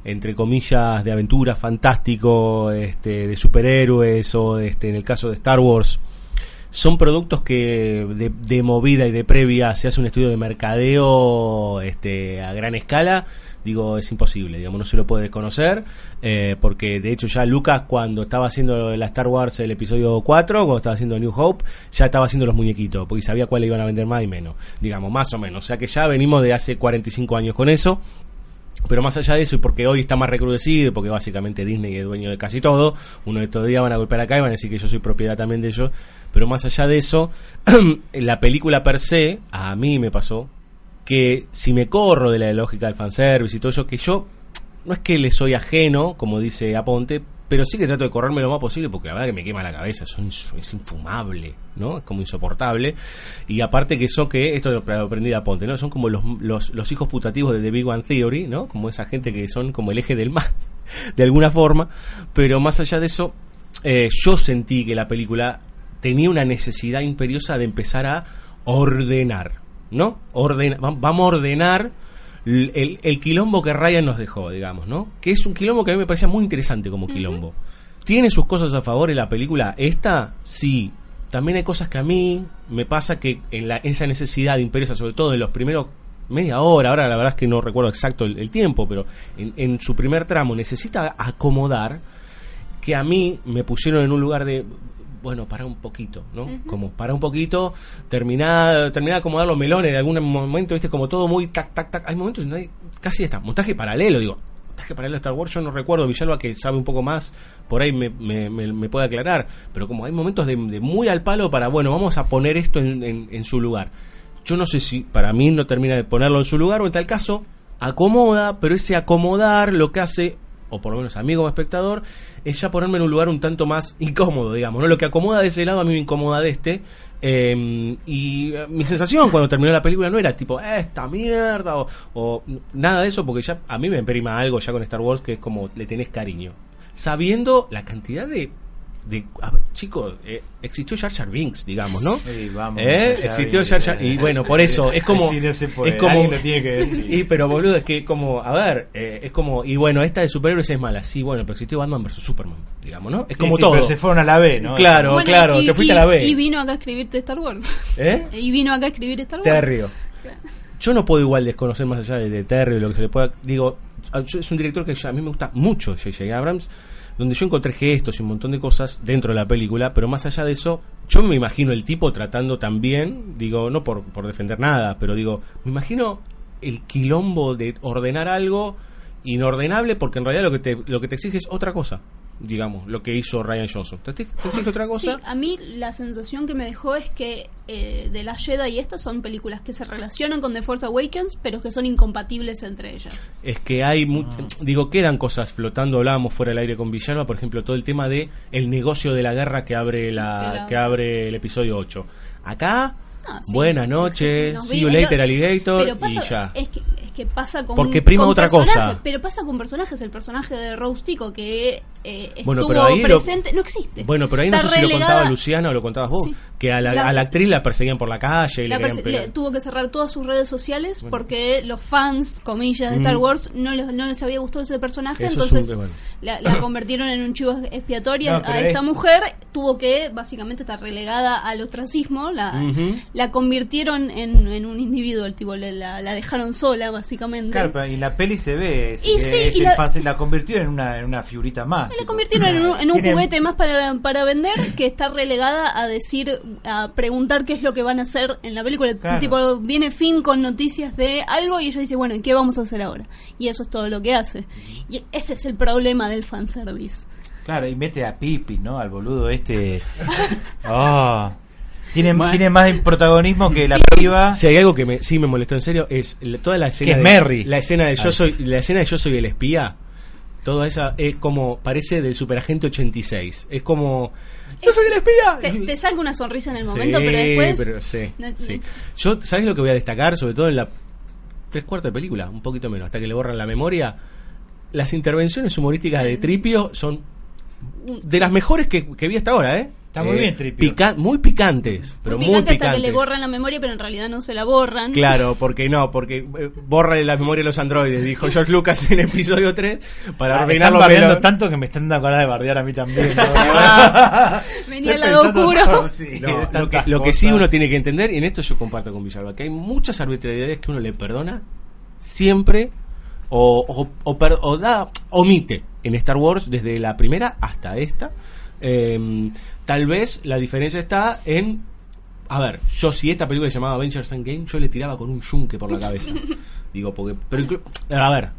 entre comillas de aventura fantástico, este, de superhéroes o este, en el caso de Star Wars. Son productos que de, de movida y de previa se hace un estudio de mercadeo este, a gran escala, digo, es imposible, digamos, no se lo puede desconocer, eh, porque de hecho ya Lucas cuando estaba haciendo la Star Wars el episodio 4, cuando estaba haciendo New Hope, ya estaba haciendo los muñequitos, porque sabía cuáles iban a vender más y menos, digamos, más o menos, o sea que ya venimos de hace 45 años con eso, pero más allá de eso, y porque hoy está más recrudecido, porque básicamente Disney es dueño de casi todo, uno de estos días van a golpear acá y van a decir que yo soy propiedad también de ellos, pero más allá de eso, la película per se, a mí me pasó, que si me corro de la lógica del fanservice y todo eso, que yo no es que le soy ajeno, como dice Aponte, pero sí que trato de correrme lo más posible porque la verdad que me quema la cabeza, son, es infumable, ¿no? Es como insoportable. Y aparte que eso que, esto lo aprendí de Aponte, ¿no? Son como los, los, hijos putativos de The Big One Theory, ¿no? Como esa gente que son como el eje del mal. de alguna forma, pero más allá de eso, eh, yo sentí que la película tenía una necesidad imperiosa de empezar a ordenar, ¿no? Ordena- va- vamos a ordenar el, el quilombo que Ryan nos dejó, digamos, ¿no? Que es un quilombo que a mí me parecía muy interesante como quilombo. ¿Tiene sus cosas a favor en la película? Esta, sí. También hay cosas que a mí me pasa que en la, esa necesidad imperiosa, sobre todo en los primeros media hora, ahora la verdad es que no recuerdo exacto el, el tiempo, pero en, en su primer tramo necesita acomodar que a mí me pusieron en un lugar de bueno, para un poquito, ¿no? Como para un poquito, terminar, terminar de acomodar los melones de algún momento, viste, como todo muy tac, tac, tac. Hay momentos donde hay casi está, montaje paralelo, digo, montaje paralelo de Star Wars, yo no recuerdo, Villalba que sabe un poco más, por ahí me, me, me- me puede aclarar, pero como hay momentos de, de muy al palo para, bueno, vamos a poner esto en, en- en su lugar. Yo no sé si para mí no termina de ponerlo en su lugar o en tal caso acomoda, pero ese acomodar lo que hace, o por lo menos a mí como espectador, es ya ponerme en un lugar un tanto más incómodo, digamos, ¿no? Lo que acomoda de ese lado a mí me incomoda de este. eh, y eh, mi sensación cuando terminó la película no era tipo, "Eh, esta mierda, o, o nada de eso, porque ya a mí me imprima algo ya con Star Wars que es como le tenés cariño. Sabiendo la cantidad de. De a ver, chicos, eh, existió Jar Jar Binks, digamos, ¿no? Sí, vamos, ¿Eh? Jar Existió Binks, Jar Jar. Y bueno, por eso, es como. Sí, no se puede, es como alguien lo tiene que decir. Sí, pero boludo, es que como, a ver, eh, es como, y bueno, esta de superhéroes es mala, sí, bueno, pero existió Batman vs Superman, digamos, ¿no? Es Sí, como sí, todo. Pero se fueron a la B, ¿no? Claro, Bueno, claro, y- te fuiste y- a la B. Y vino acá a escribirte Star Wars. ¿Eh? Y vino acá a escribir Star Wars. Terrio. Yo no puedo igual desconocer más allá de, de Terry, lo que se le pueda. Digo, yo- es un director que ya- a mí me gusta mucho, J.J. Abrams, donde yo encontré gestos y un montón de cosas dentro de la película, pero más allá de eso, yo me imagino el tipo tratando también, digo, no por, por defender nada, pero digo, me imagino el quilombo de ordenar algo inordenable, porque en realidad lo que te, lo que te exige es otra cosa, digamos, lo que hizo Ryan Johnson. ¿Te, te exige otra cosa? Sí, a mí la sensación que me dejó es que eh, de la Jedi y estas son películas que se relacionan con The Force Awakens, pero que son incompatibles entre ellas. es que hay mu- digo quedan cosas flotando hablábamos fuera del aire con Villalba por ejemplo todo el tema de el negocio de la guerra que abre la Claro. que abre el episodio 8 acá Ah, sí. buenas noches see you later alligator pasa- y ya Es que, que pasa con. Porque prima con otra cosa. Pero pasa con personajes. El personaje de Rose Tico que eh, estuvo Bueno, pero ahí lo- presente. No existe. bueno pero ahí no sé si lo contaba Luciana o lo contabas vos Sí. que a la, La- a la actriz la perseguían por la calle y La le le- tuvo que cerrar todas sus redes sociales Bueno. porque los fans, comillas, de Mm. Star Wars no les, no les había gustado ese personaje, Eso es un- entonces bueno. la, la convirtieron en un chivo expiatorio No, a esta es- mujer, tuvo que básicamente estar relegada al ostracismo, la, la convirtieron en, en un individuo, el tipo, la, la dejaron sola básicamente. Claro, pero en la peli se ve Y sí, es y el la- fácil, la convirtió en una, en una figurita más. La tipo. convirtieron en un, en un juguete más para, para vender que está relegada a decir, a preguntar qué es lo que van a hacer en la película. Claro. Tipo, viene Finn con noticias de algo y ella dice, bueno, ¿y qué vamos a hacer ahora? Y eso es todo lo que hace. Y ese es el problema del fanservice. Claro, y mete a Pipi, ¿no? Al boludo este. Oh. Tiene, Bueno. tiene más protagonismo que la piba. Si hay algo que me, sí me molestó en serio es toda la escena Que es de Merry. la escena de yo soy la escena de yo soy el espía. Toda esa es como parece del Superagente 86. Es como yo soy el espía. Te, te saca una sonrisa en el Sí, momento, pero después... pero sí, no- sí. Yo, ¿sabes lo que voy a destacar? Sobre todo en la tres cuartos de película, un poquito menos, hasta que le borran la memoria. Las intervenciones humorísticas de Tripio son de las mejores que, que vi hasta ahora, ¿eh? Está muy Eh, bien, Tripio. pica- muy picantes, pero muy muy, picante picantes. hasta que le borran la memoria, pero en realidad no se la borran. Claro, porque no, porque eh, borra la memoria de los androides, dijo George Lucas en episodio 3, para Ah, ordenar los bardeando tanto que me están dando ganas de bardear a mí también. ¿no? Venía el Estoy lado oscuro. sí, No, de lo, que, lo que sí uno tiene que entender, y en esto yo comparto con Villalba, que hay muchas arbitrariedades que uno le perdona siempre o, o, o o da, omite en Star Wars desde la primera hasta esta. Eh, tal vez la diferencia está en. A ver, yo si esta película se llamaba Avengers Endgame, yo le tiraba con un yunque por la cabeza. Digo, porque. Pero a ver,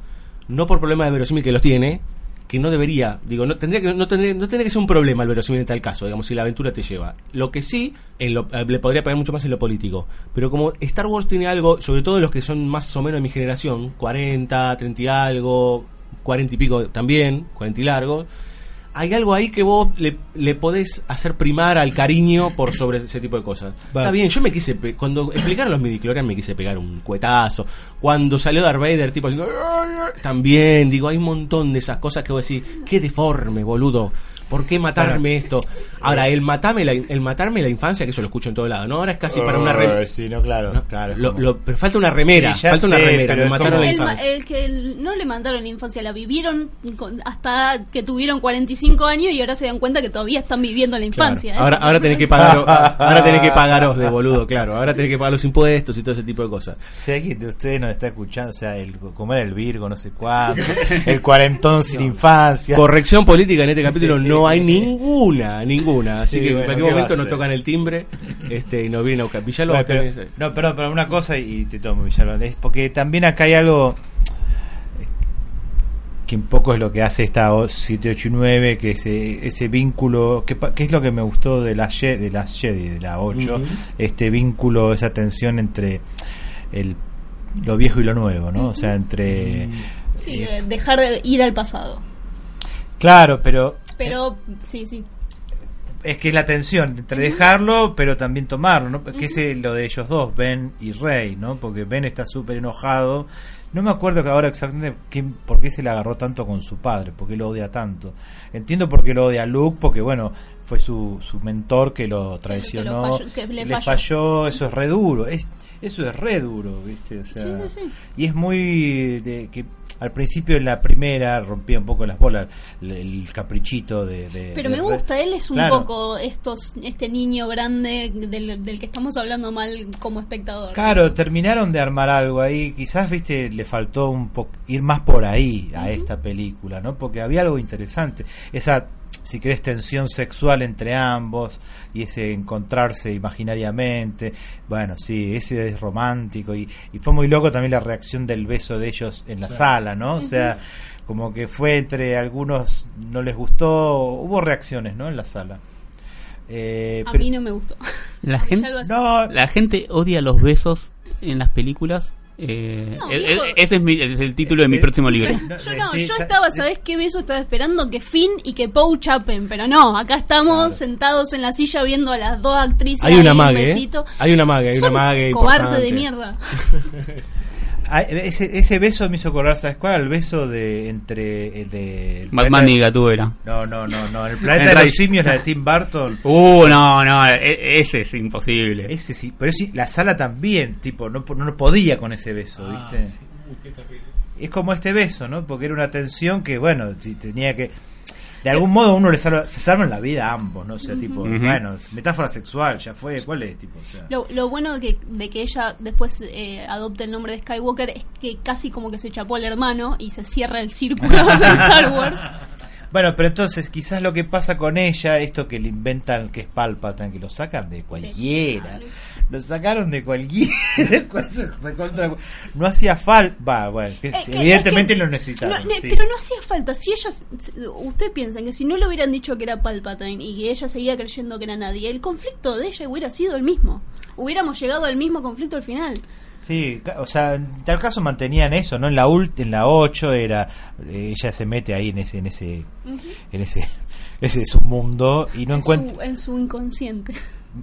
no por problema de verosímil que los tiene, que no debería, digo, no tendría que no tendría, no tendría que ser un problema el verosímil en tal caso, digamos, si la aventura te lleva. Lo que sí, en lo- eh, le podría pegar mucho más en lo político. Pero como Star Wars tiene algo, sobre todo los que son más o menos de mi generación, 40, 30 y algo, 40 y pico también, 40 y largo, hay algo ahí que vos le, le podés hacer primar al cariño por sobre ese tipo de cosas. Está bien, yo me quise, pe- cuando explicaron los midichlorians me quise pegar un cuetazo. Cuando salió Darth Vader, tipo haciendo, también, digo, hay un montón de esas cosas que vos decís, qué deforme, boludo. ¿Por qué matarme esto? Ahora, el matarme, la, el matarme la infancia, que eso lo escucho en todo lado, ¿no? Ahora es casi para una remera. Sí, no, claro, claro. Lo- lo- pero falta una remera, Sí, falta una sé, remera, me mataron la El, ma- infancia. el que no le mandaron la infancia, la vivieron con- hasta que tuvieron 45 años y ahora se dan cuenta que todavía están viviendo la infancia. ¿eh? Ahora, ahora tenés que pagar, ahora tenés que pagaros de boludo, claro. Ahora tenés que pagar los impuestos y todo ese tipo de cosas. Si alguien de ustedes nos está escuchando, o sea, el, como era el Virgo, no sé cuánto, el cuarentón sin infancia. Corrección política en este capítulo no hay ninguna, ninguna. Así Sí, que en cualquier ¿qué va momento nos tocan el timbre este, y nos vienen a buscar. Villalobos Bueno, pero- tenés- no, perdón, pero una cosa y te tomo, Villalón, es porque también acá hay algo que un poco es lo que hace esta O- 789, que ese, ese vínculo, que, que es lo que me gustó de la, Ye- de las Jedi, de la 8, Ujú. este vínculo, esa tensión entre el, lo viejo y lo nuevo, ¿no? O sea, entre... Sí, eh, de dejar de ir al pasado. claro, pero Pero, sí, sí. es que es la tensión entre dejarlo pero también tomarlo ¿no? que es eh, lo de ellos dos Ben y Rey no porque Ben está súper enojado no me acuerdo que ahora exactamente quién- por qué se le agarró tanto con su padre por qué lo odia tanto entiendo por qué lo odia a Luke porque bueno fue su, su mentor que lo traicionó que le le falló. falló eso es re duro es, eso es re duro viste o sea, Sí, sí, sí. y es muy de que al principio en la primera rompía un poco las bolas el, el caprichito de, de- Pero de me gusta, él es un Claro. poco estos este niño grande del, del que estamos hablando mal como espectador. Claro, terminaron de armar algo ahí. Quizás, viste, le faltó un poco ir más por ahí a esta película, ¿no? Porque había algo interesante. Esa, si querés, tensión sexual entre ambos y ese encontrarse imaginariamente. Bueno, sí, ese es romántico y, y fue muy loco también la reacción del beso de ellos en la sala, ¿no? O sea, como que fue entre algunos no les gustó, hubo reacciones, ¿no? En la sala. Eh, A pero- mí no me gustó. La gente, no, la gente odia los besos en las películas. Eh, No, eh, viejo. eh, ese es, mi- es el título de mi Eh, próximo libro. No, Yo eh, no, yo estaba, eh, ¿sabés qué beso? Estaba esperando que Finn y que Poe chapen, pero no, acá estamos Claro. sentados en la silla viendo a las dos actrices. Hay una un mague, ¿eh? besito. Hay una mague, hay Son una mague. cobarde importante. de mierda. Ah, ese, ese beso me hizo acordar, ¿sabes cuál? El beso de entre el de el Batman planeta- y Gatúbela. No, no, no, no. El planeta de los simios, la de Tim Burton. Uh, no, no, e- ese es imposible. Ese sí, pero sí, la sala también, tipo, no, no podía con ese beso, Ah, ¿viste? sí. Uy, qué terrible. Es como este beso, ¿no? Porque era una tensión que, bueno, si tenía que. De algún modo uno le salva, se salvan la vida a ambos, ¿no? O sea, tipo, Ujú. bueno, es metáfora sexual, ya fue, ¿cuál es? Tipo, o sea. Lo, lo bueno de que, de que ella después eh, adopte el nombre de Skywalker es que casi como que se chapó al hermano y se cierra el círculo de Star Wars. Bueno, pero entonces quizás lo que pasa con ella, esto que le inventan que es Palpatine, que lo sacan de cualquiera, lo sacaron de cualquiera, no hacía falta, bueno, que Es sí, que- evidentemente es que lo necesitaron, no, ne- sí. Pero no hacía falta. Si ellas. Usted piensa que si no le hubieran dicho que era Palpatine y que ella seguía creyendo que era nadie, el conflicto de ella hubiera sido el mismo. Hubiéramos llegado al mismo conflicto al final. Sí, o sea, en tal caso mantenían eso, ¿no? En la ult, en la 8 era eh, ella se mete ahí en ese en ese en ese ese submundo y no en, encuentra su, en su inconsciente.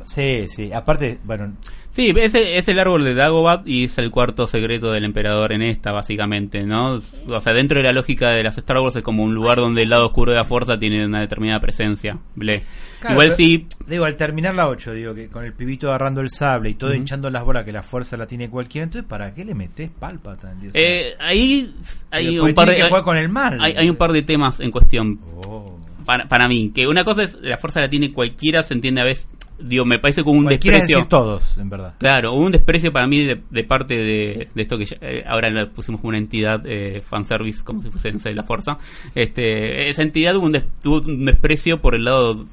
Sí, sí, aparte, bueno, Sí, ese es el árbol de Dagobah y es el cuarto secreto del emperador en esta, básicamente, ¿no? O sea, dentro de la lógica de las Star Wars es como un lugar donde el lado oscuro de la fuerza tiene una determinada presencia. Ble. Claro, Igual pero- sí, Digo, al terminar la 8, digo que con el pibito agarrando el sable y todo hinchando las bolas que la fuerza la tiene cualquiera, entonces ¿para qué le metes Palpatine? Dios? eh, ahí hay un par de... tiene que jugar con el mal. Hay, hay un par de temas en cuestión Oh. para, para mí. Que una cosa es la fuerza la tiene cualquiera, se entiende a veces. Digo, me parece como un Cualquiera es desprecio. decir todos, en verdad. Claro, hubo un desprecio para mí de, de parte de, de esto que ya- eh, ahora pusimos como una entidad eh, fanservice, como si fuese, no sé, la fuerza. Este, esa entidad hubo un, des- tuvo un desprecio por el lado,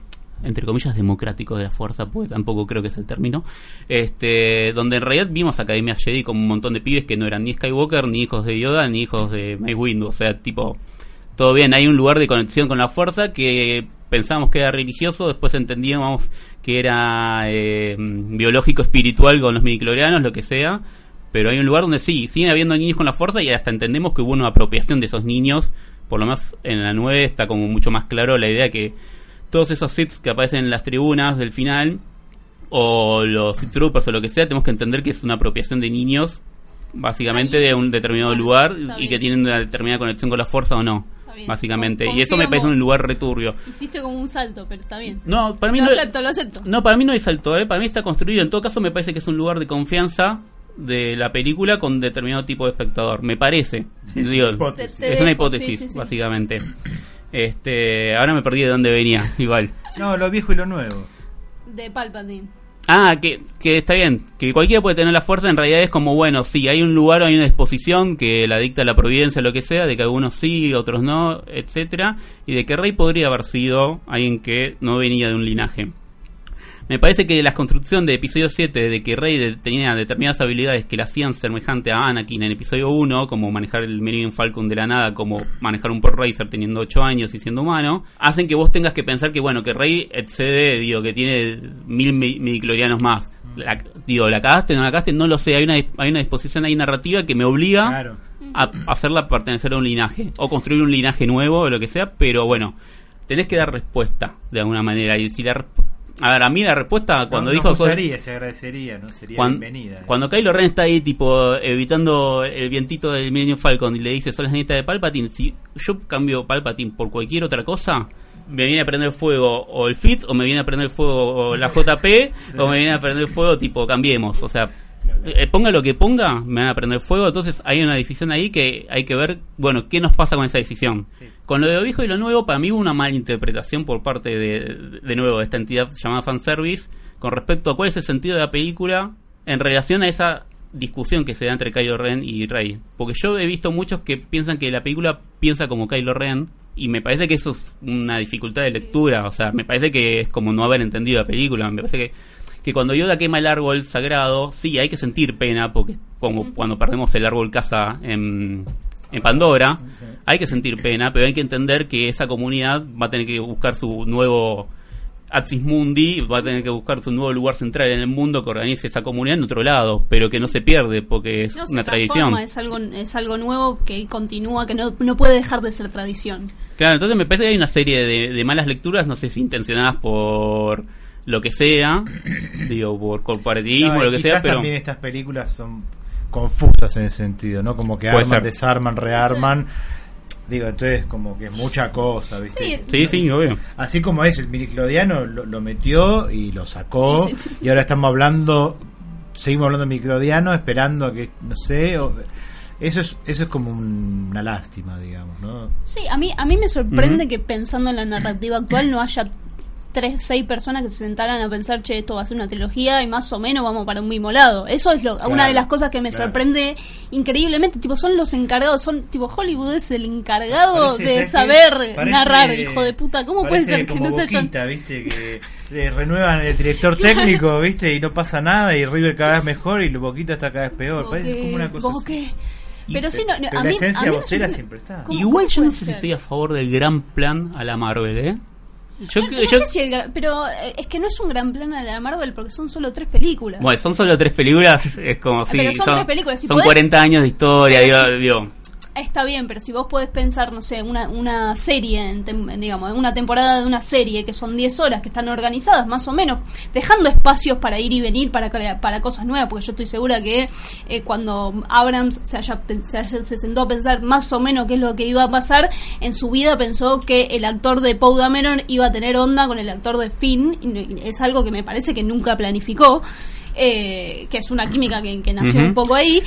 entre comillas, democrático de la fuerza, porque tampoco creo que es el término. Este, donde en realidad vimos Academia Jedi con un montón de pibes que no eran ni Skywalker, ni hijos de Yoda, ni hijos de Mace Windu. O sea, tipo, todo bien, hay un lugar de conexión con la fuerza que pensábamos que era religioso, después entendíamos que era eh, biológico, espiritual con los midiclorianos, lo que sea, pero hay un lugar donde sí, siguen habiendo niños con la fuerza y hasta entendemos que hubo una apropiación de esos niños Por lo menos en la 9 está como mucho más claro la idea que todos esos Sith que aparecen en las tribunas del final, o los Sith Troopers o lo que sea, tenemos que entender que es una apropiación de niños, básicamente de un determinado lugar y que tienen una determinada conexión con la fuerza o no, bien. básicamente. Y eso me parece un lugar returbio. Hiciste como un salto, pero está bien. No, para mí lo no, acepto, lo acepto. no, para mí no es alto, ¿eh? para mí está construido. En todo caso, me parece que es un lugar de confianza de la película con determinado tipo de espectador. Me parece. Digo, hipótesis. Te- te es una hipótesis, sí, sí, sí. básicamente. Este, ahora me perdí de dónde venía, igual. No, lo viejo y lo nuevo. De Palpatine. Ah, que, que está bien, que cualquiera puede tener la fuerza, en realidad es como, bueno, sí, hay un lugar, hay una disposición que la dicta la providencia, lo que sea, de que algunos sí, otros no, etcétera, y de que Rey podría haber sido alguien que no venía de un linaje. Me parece que la construcción de episodio 7, de que Rey de- tenía determinadas habilidades que le hacían semejante a Anakin en episodio 1, como manejar el Millennium Falcon de la nada, como manejar un Pod Racer teniendo 8 años y siendo humano, hacen que vos tengas que pensar que, bueno, que Rey excede, digo, que tiene mil mi- midichlorianos más. La- digo, ¿la cagaste? ¿No la cagaste? No lo sé. Hay una, hay una disposición ahí narrativa que me obliga Claro. a hacerla pertenecer a un linaje o construir un linaje nuevo o lo que sea, pero bueno, tenés que dar respuesta de alguna manera. Y si la a ver, a mí la respuesta cuando no, dijo soy- gustaría, se agradecería, ¿no? Sería cuan- bienvenida. cuando Kylo Ren está ahí, tipo, evitando el vientito del Millennium Falcon y le dice, son las nietas de Palpatine, si yo cambio Palpatine por cualquier otra cosa, me viene a prender fuego o el FIT, o me viene a prender fuego o la JP, o me viene a prender fuego, tipo, cambiemos. O sea, eh, ponga lo que ponga, me van a prender fuego. Entonces hay una decisión ahí que hay que ver, bueno, qué nos pasa con esa decisión. Con lo de lo viejo y lo nuevo, para mí hubo una mala interpretación por parte de, de nuevo, de esta entidad llamada fanservice, con respecto a cuál es el sentido de la película en relación a esa discusión que se da entre Kylo Ren y Rey. Porque yo he visto muchos que piensan que la película piensa como Kylo Ren y me parece que eso es una dificultad de lectura. O sea, me parece que es como no haber entendido la película. Me parece que, que cuando Yoda quema el árbol sagrado, sí, hay que sentir pena porque como cuando perdemos el árbol casa en, en Pandora, hay que sentir pena, pero hay que entender que esa comunidad va a tener que buscar su nuevo Axis Mundi va a tener que buscar su nuevo lugar central en el mundo que organice esa comunidad en otro lado, pero que no se pierde porque es No una tradición. Es algo, es algo nuevo que continúa, que no, no puede dejar de ser tradición. Claro, entonces me parece que hay una serie de, de malas lecturas, no sé si intencionadas por lo que sea, digo, por corporativismo, No, lo que quizás sea, pero también estas películas son confusas en ese sentido, ¿no? Como que Puede arman, ser. desarman, rearman. Digo, entonces como que es mucha cosa, ¿viste? Sí, sí, sí, obvio. Así como es, el miniclodiano lo, lo metió y lo sacó. Sí, sí, sí. Y ahora estamos hablando, seguimos hablando de miniclodiano, esperando a que, no sé, o- eso es eso es como un- una lástima, digamos, ¿no? Sí, a mí, a mí me sorprende que pensando en la narrativa actual no haya tres, seis personas que se sentaran a pensar, che, esto va a ser una trilogía y más o menos vamos para un mismo lado. Eso es lo, una de las cosas que me claro. sorprende increíblemente. Tipo, son los encargados, son tipo Hollywood es el encargado Parece- de saber Parece- narrar, hijo de puta. ¿Cómo puede ser que como no se Boquita, ¿viste? Que eh, renuevan el director técnico, ¿viste? Y no pasa nada y River cada vez mejor y Boquita está cada vez peor. Parece como una cosa. Boque. Pero sí, no, no, Pero a la mí, esencia a mí sorprende- siempre está. ¿Cómo- Igual yo no sé si estoy a favor del gran plan a la Marvel, ¿eh? Yo, No, que- no yo- sé si el gran- pero eh, es que no es un gran plan a la Marvel porque son solo tres películas. Bueno, son solo tres películas, es como si Pero son tres películas, si son podés- 40 años de historia, Pero digo, si- digo, Está bien, pero si vos podés pensar, no sé, una, una serie, en tem- digamos, una temporada de una serie que son 10 horas, que están organizadas más o menos, dejando espacios para ir y venir para, para cosas nuevas, porque yo estoy segura que eh, cuando Abrams se, haya, se, haya- se sentó a pensar más o menos qué es lo que iba a pasar, en su vida pensó que el actor de Poe Dameron iba a tener onda con el actor de Finn, y es algo que me parece que nunca planificó. eh, que es una química que, que nació un poco ahí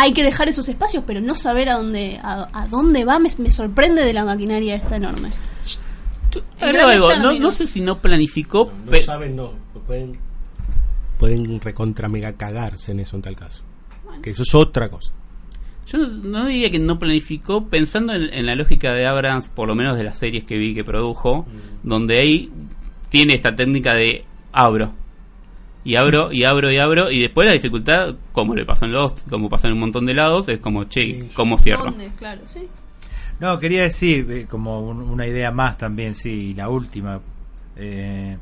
hay que dejar esos espacios, pero no saber a dónde a, a dónde va me, me sorprende de la maquinaria esta enorme. No, no sé si no planificó, No saben, no. Pueden, pueden recontra mega cagarse en eso en tal caso. Que eso es otra cosa. yo no, no diría que no planificó, pensando en, en la lógica de Abrams, por lo menos de las series que vi que produjo, donde ahí tiene esta técnica de abro. Y abro, y abro, y abro, y después la dificultad, como le pasó en Lost, como pasa en un montón de lados, es como, che, ¿cómo cierro? ¿Dónde? Claro, sí. No, quería decir, eh, como un- una idea más también, sí, y la última. Eh,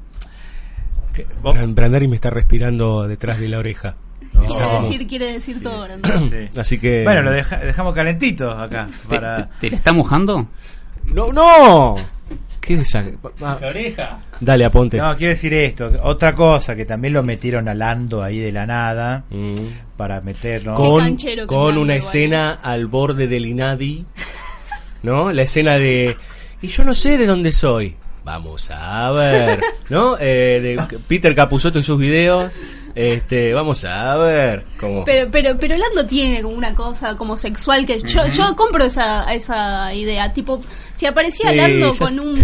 que- Brandari me está respirando detrás de la oreja. No, Quiere decir, quiere decir todo, Brandon. Sí. Así que. Bueno, lo deja- dejamos calentito acá. ¿Te, Para... te- te la está mojando? ¡No! ¡No! ¿Qué desa... ah, oreja. Dale, aponte. No, quiero decir esto. Otra cosa que también lo metieron a Lando ahí de la nada Mm. para meterlo. Con, canchero que con una igual. escena al borde del Inadi. ¿No? La escena de. Y yo no sé de dónde soy. Vamos a ver. ¿No? Eh, de Peter Capusotto en sus videos. Este, vamos a ver. Como... Pero, pero, pero Lando tiene como una cosa como sexual que yo, yo compro esa, esa idea. Tipo, si aparecía Sí, Lando con sé. un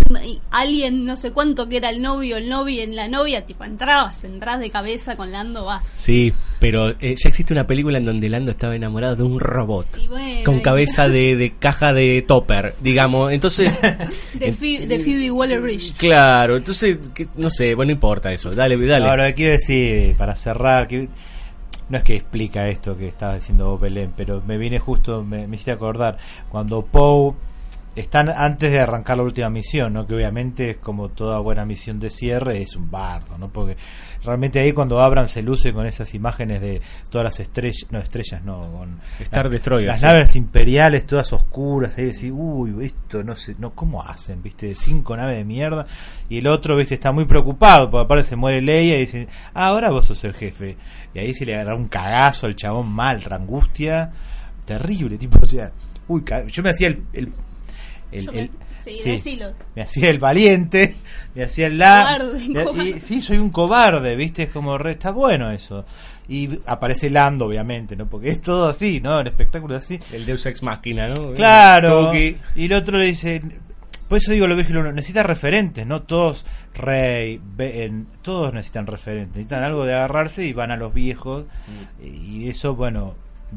alien, no sé cuánto que era el novio, el novio en la novia, tipo, entrabas, entras de cabeza con Lando, vas. Sí, pero eh, ya existe una película en donde Lando estaba enamorado de un robot. Y bueno, Con y- cabeza de, de caja de topper, digamos. Entonces, de, Phoe- de Phoebe Waller-Bridge. claro, entonces, que- no sé, bueno, no importa eso. Dale, dale. Ahora, quiero decir, para cerrar, que no es que explica esto que estaba diciendo vos, Belén, pero me viene justo, me, me hiciste acordar, cuando Poe están antes de arrancar la última misión, ¿no? que obviamente es como toda buena misión de cierre, es un bardo, ¿no? porque realmente ahí cuando Abran se luce con esas imágenes de todas las estrellas, no estrellas, no, con Star la- Destroyer, las sí. naves imperiales todas oscuras, ahí decís, uy, esto no sé, no, ¿cómo hacen? ¿Viste? Cinco naves de mierda, y el otro, ¿viste? Está muy preocupado, porque aparte se muere Leia y dice, ah, ahora vos sos el jefe. Y ahí se le agarra un cagazo al chabón mal, angustia, terrible, tipo, o sea, uy, yo me hacía el, el, el- me- el- sí, sí. decilo. me hacía el valiente, me hacía el la Cobarde, y- cobarde. y sí, soy un cobarde, ¿viste? Es como re, está bueno eso. Y aparece Lando, obviamente, ¿no? Porque es todo así, ¿no? El espectáculo es así. El Deus Ex Machina, ¿no? Claro. Toki. Y el otro le dice, por eso digo lo viejo, y lo- necesita referentes, ¿no? Todos Rey, Ben, todos necesitan referentes, necesitan algo de agarrarse y van a los viejos. Y eso, bueno,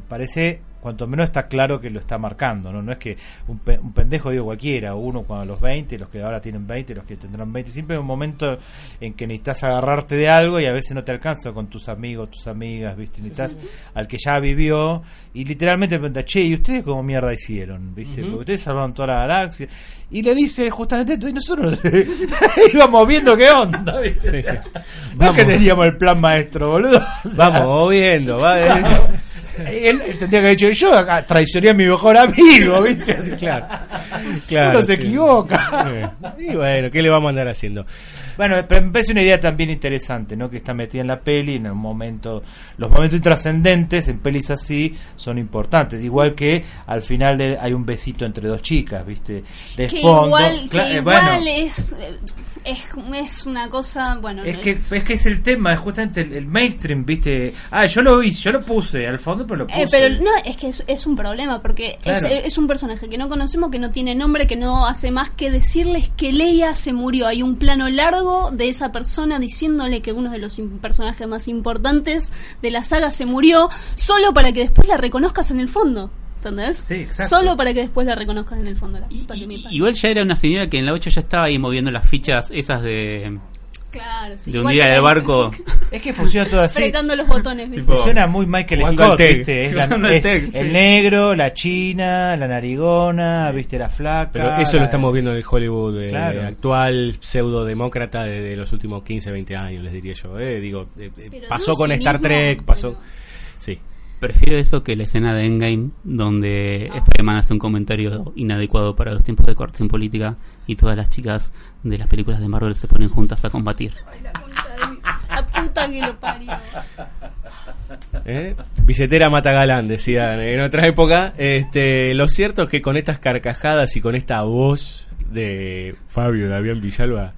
parece cuanto menos está claro que lo está marcando, ¿no? No es que un, pe- un pendejo digo cualquiera, uno cuando a los 20, los que ahora tienen 20, los que tendrán 20, siempre hay un momento en que necesitas agarrarte de algo y a veces no te alcanza con tus amigos, tus amigas, ¿viste? Necesitas al que ya vivió y literalmente te pregunta, che, ¿y ustedes cómo mierda hicieron? ¿Viste? Porque ustedes salvaron toda la galaxia. Y le dice justamente esto, y nosotros íbamos viendo qué onda, ¿viste? Sí, sí. No es que teníamos el plan maestro, boludo. O sea, Vamos viendo, va. Él, él tendría que haber dicho, yo acá traicioné a mi mejor amigo, ¿viste? Así, Claro. Claro. Uno se sí. equivoca. Y bueno, ¿qué le vamos a andar haciendo? Bueno, pero me parece una idea también interesante, ¿no? Que está metida en la peli, en el momento, los momentos intrascendentes en pelis así son importantes. Igual que al final de- hay un besito entre dos chicas, ¿viste? De Que fondo. igual, que eh, igual bueno, es, eh, es, es una cosa, bueno, es no- que, es que es el tema, es justamente el, el mainstream, ¿viste? Ah, yo lo hice, yo lo puse al fondo, pero lo puse. Eh, pero no, es que es, es un problema porque Claro. es, es un personaje que no conocemos, que no tiene nombre, que no hace más que decirles que Leia se murió. Hay un plano largo de esa persona diciéndole que uno de los personajes más importantes de la saga se murió, solo para que después la reconozcas en el fondo. ¿Entendés? Sí, exacto. Solo para que después la reconozcas en el fondo. La puta que me. Igual ya era una señora que en la 8 ya estaba ahí moviendo las fichas esas de, Claro, sí. de un igual día de barco. Es que funciona todo así. Apretando los botones, ¿viste? Funciona muy Michael Jugando Scott, tag. ¿viste? Es, la- es el sí. negro, la china, la narigona, ¿viste? La flaca. Pero eso lo la- estamos viendo en el Hollywood eh, Claro. actual, pseudodemócrata de, de los últimos 15, 20 años, les diría yo. eh. Digo, eh, eh, pasó con Star Trek, pasó... pero- Sí. Prefiero eso que la escena de Endgame, donde Spider-Man hace un comentario inadecuado para los tiempos de en política y todas las chicas de las películas de Marvel se ponen juntas a combatir. Ay, la de mi- La puta que lo parió. ¿Eh? Billetera mata galán, decían en otra época. Este, lo cierto es que con estas carcajadas y con esta voz de Fabio Davián Villalba,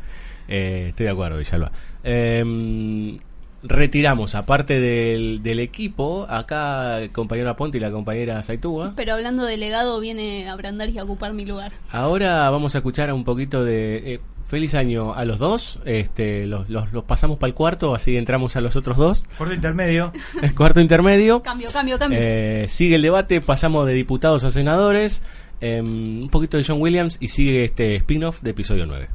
eh, estoy de acuerdo, Villalba. Em, retiramos, aparte del, del equipo, acá el compañero Aponte y la compañera Saitúa. Pero hablando de legado, viene a Brandar y a ocupar mi lugar. Ahora vamos a escuchar un poquito de eh, feliz año a los dos. Este, los, los, los pasamos para el cuarto, así entramos a los otros dos. Corto intermedio. El cuarto intermedio. Cambio, cambio, cambio. Eh, sigue el debate, pasamos de diputados a senadores, em, un poquito de John Williams y sigue este spin-off de episodio 9.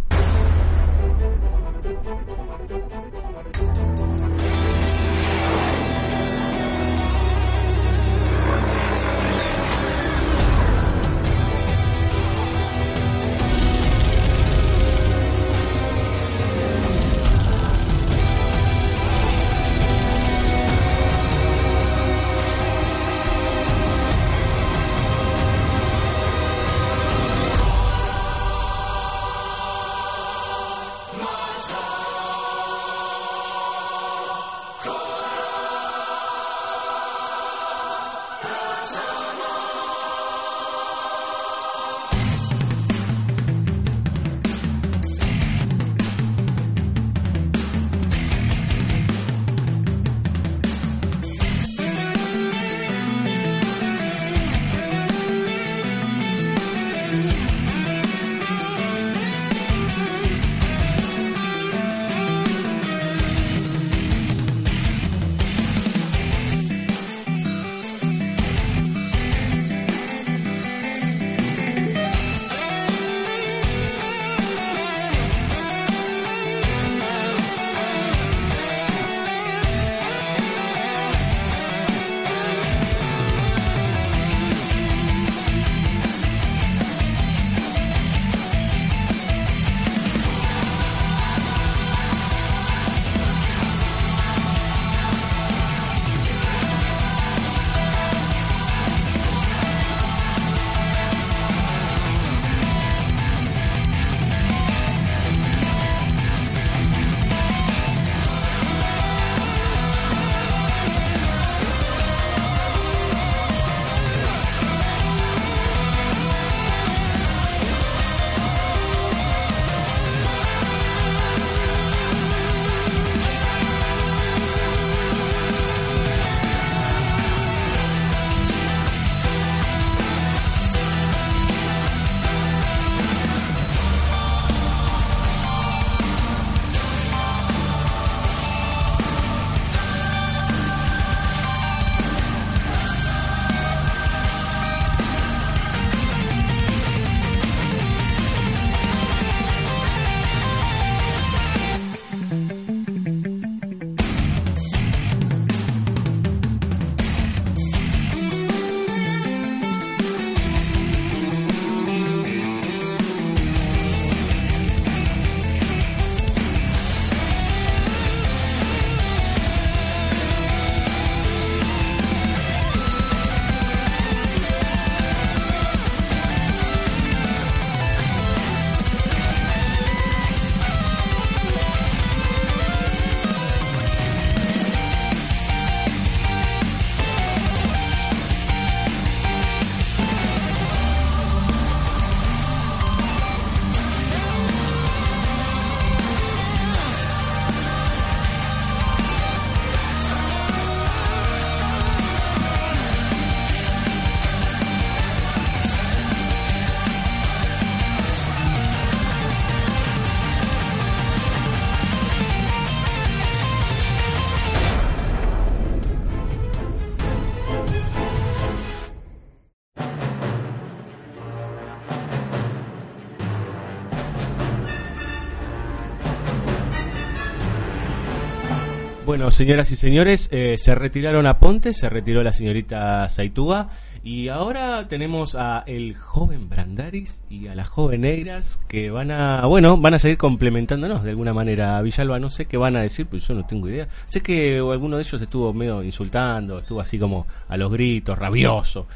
Señoras y señores, eh, se retiraron a Ponte, se retiró la señorita Saitúa y ahora tenemos a el joven Brandaris y a la joven Eiras que van a, bueno, van a seguir complementándonos de alguna manera. Villalba, no sé qué van a decir, pues yo no tengo idea. Sé que alguno de ellos estuvo medio insultando, estuvo así como a los gritos, rabioso,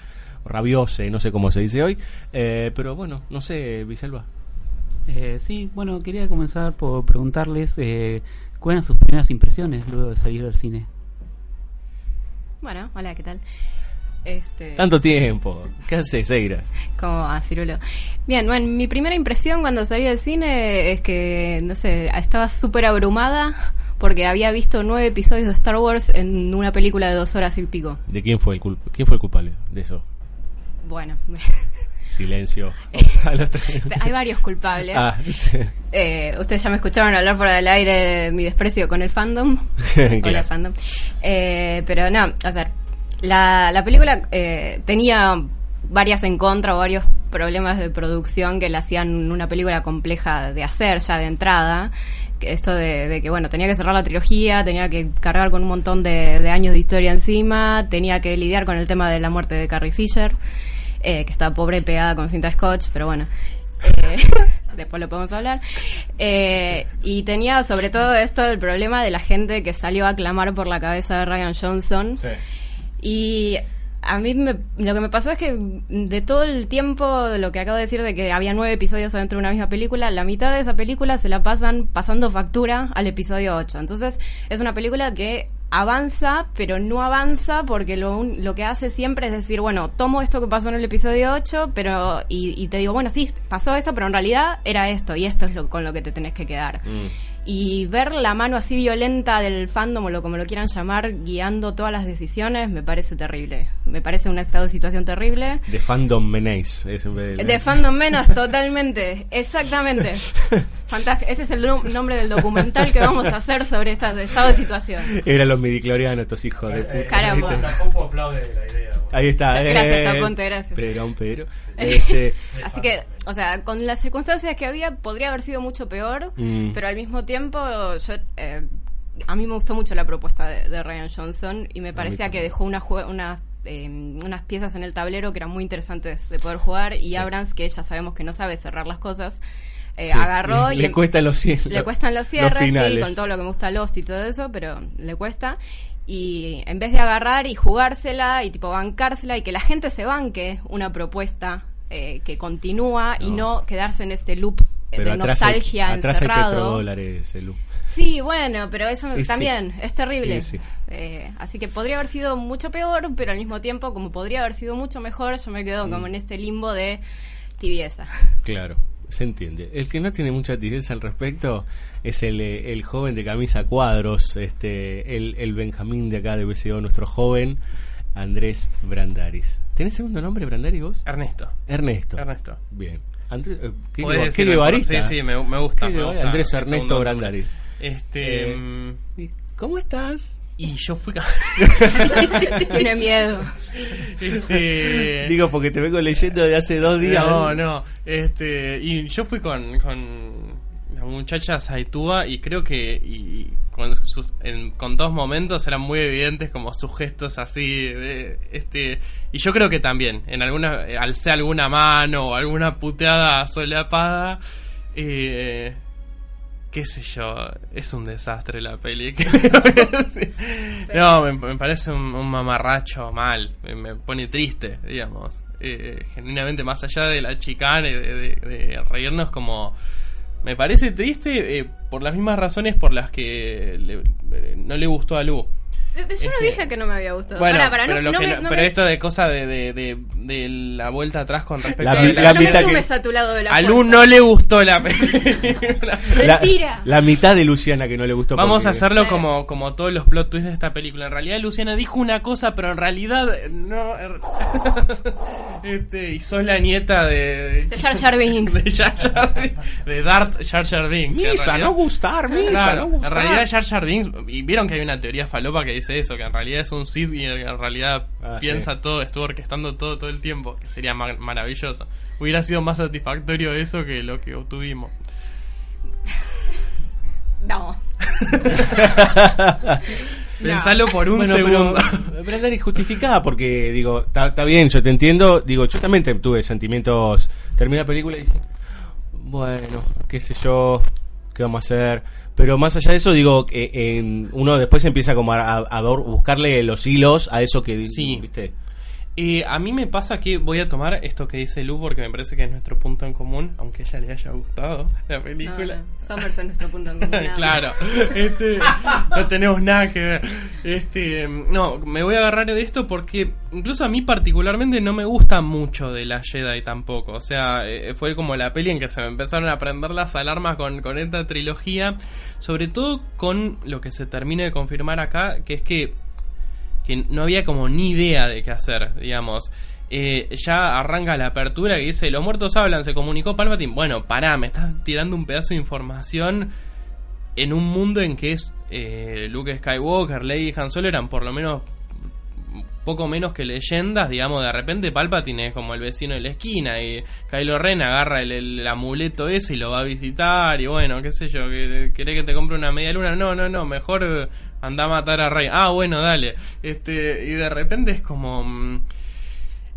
rabiose, no sé cómo se dice hoy, eh, pero bueno, no sé, Villalba. Eh, sí, bueno, quería comenzar por preguntarles eh, cuáles eran sus primeras impresiones luego de salir del cine. Bueno, hola, ¿qué tal? Este, Tanto tiempo, ¿qué haces, Eiras? como a Cirulo. Bien, bueno, mi primera impresión cuando salí del cine es que, no sé, estaba súper abrumada porque había visto nueve episodios de Star Wars en una película de dos horas y pico. ¿De quién fue el culp quién fue el culpable de eso? Bueno, Silencio. A los tres. hay varios culpables. Ah, Eh, ustedes ya me escucharon hablar fuera del aire de mi desprecio con el fandom. Hola, Claro. fandom. Eh, pero no, o sea, la, la película eh, tenía varias en contra o varios problemas de producción que la hacían una película compleja de hacer ya de entrada. Esto de, de que, bueno, tenía que cerrar la trilogía, tenía que cargar con un montón de, de años de historia encima, tenía que lidiar con el tema de la muerte de Carrie Fisher, eh, que está pobre pegada con cinta scotch, pero bueno. Eh, después lo podemos hablar. Eh, y tenía sobre todo esto el problema de la gente que salió a clamar por la cabeza de Ryan Johnson. Y a mí me- lo que me pasó es que de todo el tiempo, de lo que acabo de decir, de que había nueve episodios dentro de una misma película, la mitad de esa película se la pasan pasando factura al episodio 8. Entonces es una película que avanza, pero no avanza porque lo, lo que hace siempre es decir, bueno, tomo esto que pasó en el episodio 8, pero y, te digo, bueno, sí, pasó eso, pero en realidad era esto y esto es lo con lo que te tenés que quedar. Y ver la mano así violenta del fandom o lo como lo quieran llamar, guiando todas las decisiones, me parece terrible. Me parece un estado de situación terrible. De Fandom vez de- fandom menos, totalmente. Exactamente. Fantástico. Ese es el nom- nombre del documental que vamos a hacer sobre este estado de situación. Eran los midiclorianos, estos hijos de puta. Caramba. Tampoco aplaude la idea. Ahí está. Gracias, eh, Aponte, gracias. Pero, pero. Este, Así que, o sea, con las circunstancias que había, podría haber sido mucho peor, Mm. pero al mismo tiempo, yo, eh, a mí me gustó mucho la propuesta de, de Ryan Johnson y me parecía que dejó una jue- una, eh, unas piezas en el tablero que eran muy interesantes de poder jugar y Abrams, que ya sabemos que no sabe cerrar las cosas, eh, sí, agarró le, y... le cuesta los Le cuestan los cierres, sí, con todo lo que me gusta Lost y todo eso, pero le cuesta. Y en vez de agarrar y jugársela y tipo bancársela y que la gente se banque una propuesta eh, que continúa y No. quedarse en este loop eh, Pero de atrás nostalgia atrás hay encerrado. petrodólares, Elu. Sí, bueno, pero eso también es terrible. Eh, así que podría haber sido mucho peor, pero al mismo tiempo, como podría haber sido mucho mejor, yo me quedo Mm. como en este limbo de tibieza. Claro, se entiende. El que no tiene mucha tibieza al respecto es el, eh, el joven de camisa cuadros, este, el, el Benjamín de acá de BCO, nuestro joven Andrés Brandaris. ¿Tenés segundo nombre, Brandaris, vos? Ernesto. Ernesto. Ernesto. Bien. Andrés, eh, ¿qué, qué guevarista? Sí, sí, me, me gusta. Qué me gueva- gusta Andrés Ernesto segundo Brandari. nombre. Este. Eh, mm, ¿Y ¿Cómo estás? y yo fui. Tiene miedo. este. Digo, porque te vengo leyendo de hace dos días. No, no. Este, y yo fui con, con la muchacha Saitúa y creo que y con, sus, en- con dos momentos eran muy evidentes como sus gestos así de, este y yo creo que también en alguna alcé alguna mano o alguna puteada solapada eh, qué sé yo, es un desastre la peli. no, me, me parece un, un mamarracho mal, me, me pone triste, digamos. Eh, genuinamente, más allá de la chicana y de, de- de reírnos, como. Me parece triste eh, por las mismas razones por las que le- eh, no le gustó a Lu. Yo no Este- dije que no me había gustado. Bueno, pará, pero, no- no que me- no- no pero me- esto de cosa de, de, de- de la vuelta atrás con respecto La a la, la no mitad me que- sumes a tu lado de la a Lu fuerza. no le gustó la película. La, Mentira. la mitad de Luciana que no le gustó. Vamos porque- a hacerlo Eh. como, como todos los plot twists de esta película. En realidad Luciana dijo una cosa, pero en realidad no. este, y sos la nieta de. De Jar Jar Binks. De Jar Jar Binks, De Darth Jar Jar Binks. Misa, realidad- no gustar, misa, Claro, no gustar. en realidad Jar Jar Binks, y vieron que hay una teoría falopa que dice eso, que en realidad es un Sith y en realidad Ah, piensa sí. todo, estuvo orquestando todo todo el tiempo, que sería ma- maravilloso. Hubiera sido más satisfactorio eso que lo que obtuvimos. No. Pensalo por un Bueno, segundo. pero es justificada porque, digo, está está bien, yo te entiendo. Digo, yo también te- tuve sentimientos. Terminé la película y dije, bueno, qué sé yo, qué vamos a hacer. Pero más allá de eso, digo, eh, en- uno después empieza como a, a- buscarle los hilos a eso que, Sí. ¿viste? Eh, a mí me pasa que voy a tomar esto que dice Lu porque me parece que es nuestro punto en común, aunque a ella le haya gustado la película. No, no. Somers es nuestro punto en común. claro, este, no tenemos nada que ver. Este, no, me voy a agarrar de esto porque incluso a mí particularmente no me gusta mucho de la Jedi tampoco. O sea, eh, fue como la peli en que se empezaron a prender las alarmas con, con esta trilogía, sobre todo con lo que se termina de confirmar acá, que es que que no había como ni idea de qué hacer, digamos. Eh, ya arranca la apertura que dice, los muertos hablan, se comunicó Palpatine. Bueno, pará, me estás tirando un pedazo de información en un mundo en que es eh, Luke Skywalker, Lady Han Solo eran por lo menos poco menos que leyendas, digamos, de repente Palpatine es como el vecino de la esquina y Kylo Ren agarra el, amuleto ese y lo va a visitar y bueno, qué sé yo, que- ¿querés que te compre una media luna? No, no, no, mejor anda a matar a Rey. Ah, bueno, dale. Este, y de repente es como... mm,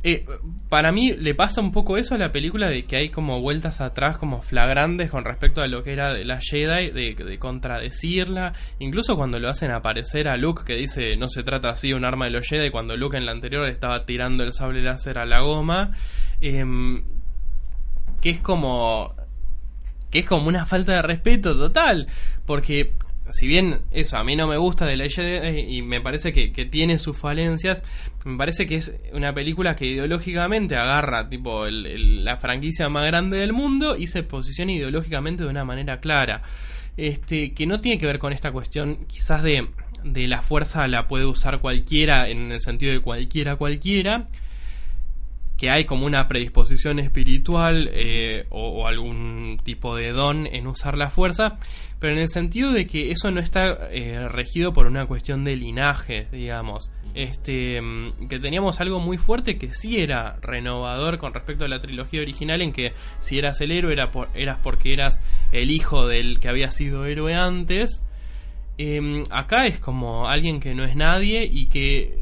eh, para mí le pasa un poco eso a la película de que hay como vueltas atrás como flagrantes con respecto a lo que era de la Jedi, de, de contradecirla, incluso cuando lo hacen aparecer a Luke que dice no se trata así de un arma de los Jedi cuando Luke en la anterior estaba tirando el sable láser a la goma, em, que es como que es como una falta de respeto total, porque si bien eso a mí no me gusta de la Jedi y me parece que, que tiene sus falencias, me parece que es una película que ideológicamente agarra tipo el- la franquicia más grande del mundo y se posiciona ideológicamente de una manera clara. Este, que no tiene que ver con esta cuestión quizás de, de la fuerza la puede usar cualquiera en el sentido de cualquiera cualquiera, que hay como una predisposición espiritual eh, o, o algún tipo de don en usar la fuerza, pero en el sentido de que eso no está eh, regido por una cuestión de linaje, digamos. Este, mm, que teníamos algo muy fuerte que sí era renovador con respecto a la trilogía original, en que si eras el héroe era eras porque eras el hijo del que había sido héroe antes. Em, acá es como alguien que no es nadie y que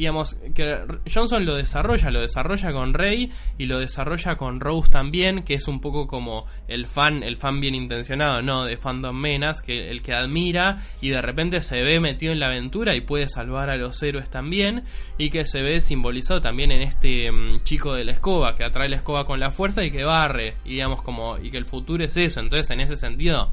digamos que Johnson lo desarrolla, lo desarrolla con Rey y lo desarrolla con Rose también, que es un poco como el fan, el fan bien intencionado, no de Fandom Menas, que el que admira y de repente se ve metido en la aventura y puede salvar a los héroes también y que se ve simbolizado también en este mm, chico de la escoba que atrae la escoba con la fuerza y que barre y digamos como y que el futuro es eso, entonces en ese sentido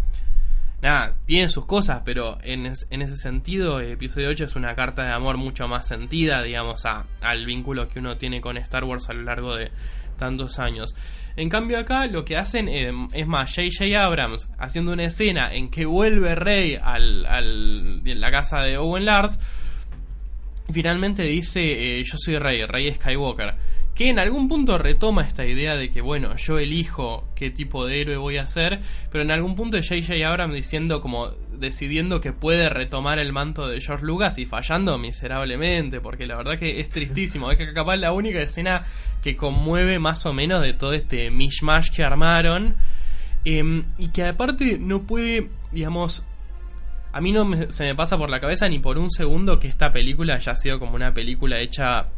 nada, tiene sus cosas, pero en, es- en ese sentido, eh, episodio 8 es una carta de amor mucho más sentida, digamos, a, al vínculo que uno tiene con Star Wars a lo largo de tantos años. En cambio acá lo que hacen eh, es más, J.J. Abrams haciendo una escena en que vuelve Rey al, la casa de Owen Lars, finalmente dice eh, yo soy Rey, Rey Skywalker, que en algún punto retoma esta idea de que bueno, yo elijo qué tipo de héroe voy a ser, pero en algún punto J.J. Abrams diciendo como decidiendo que puede retomar el manto de George Lucas y fallando miserablemente, porque la verdad que es tristísimo, es que capaz la única escena que conmueve más o menos de todo este mishmash que armaron, em, y que aparte no puede, digamos, a mí no me- se me pasa por la cabeza ni por un segundo que esta película haya sido como una película hecha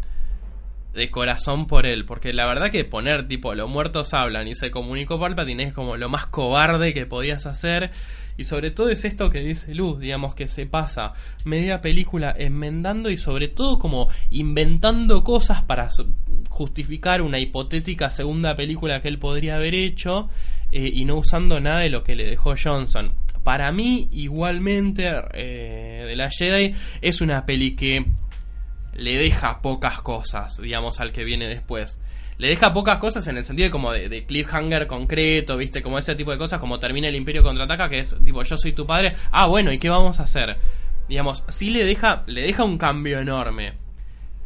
de corazón por él, porque la verdad que poner tipo los muertos hablan y se comunicó Palpatine es como lo más cobarde que podías hacer y sobre todo es esto que dice Luz, digamos que se pasa media película enmendando y sobre todo como inventando cosas para justificar una hipotética segunda película que él podría haber hecho eh, y no usando nada de lo que le dejó Johnson. Para mí, igualmente, eh, de la Jedi es una peli que le deja pocas cosas, digamos, al que viene después. Le deja pocas cosas en el sentido de como de, cliffhanger concreto, viste, como ese tipo de cosas, como termina el Imperio contraataca, que es tipo, yo soy tu padre, ah, bueno, ¿y qué vamos a hacer? Digamos, sí le deja, le deja un cambio enorme,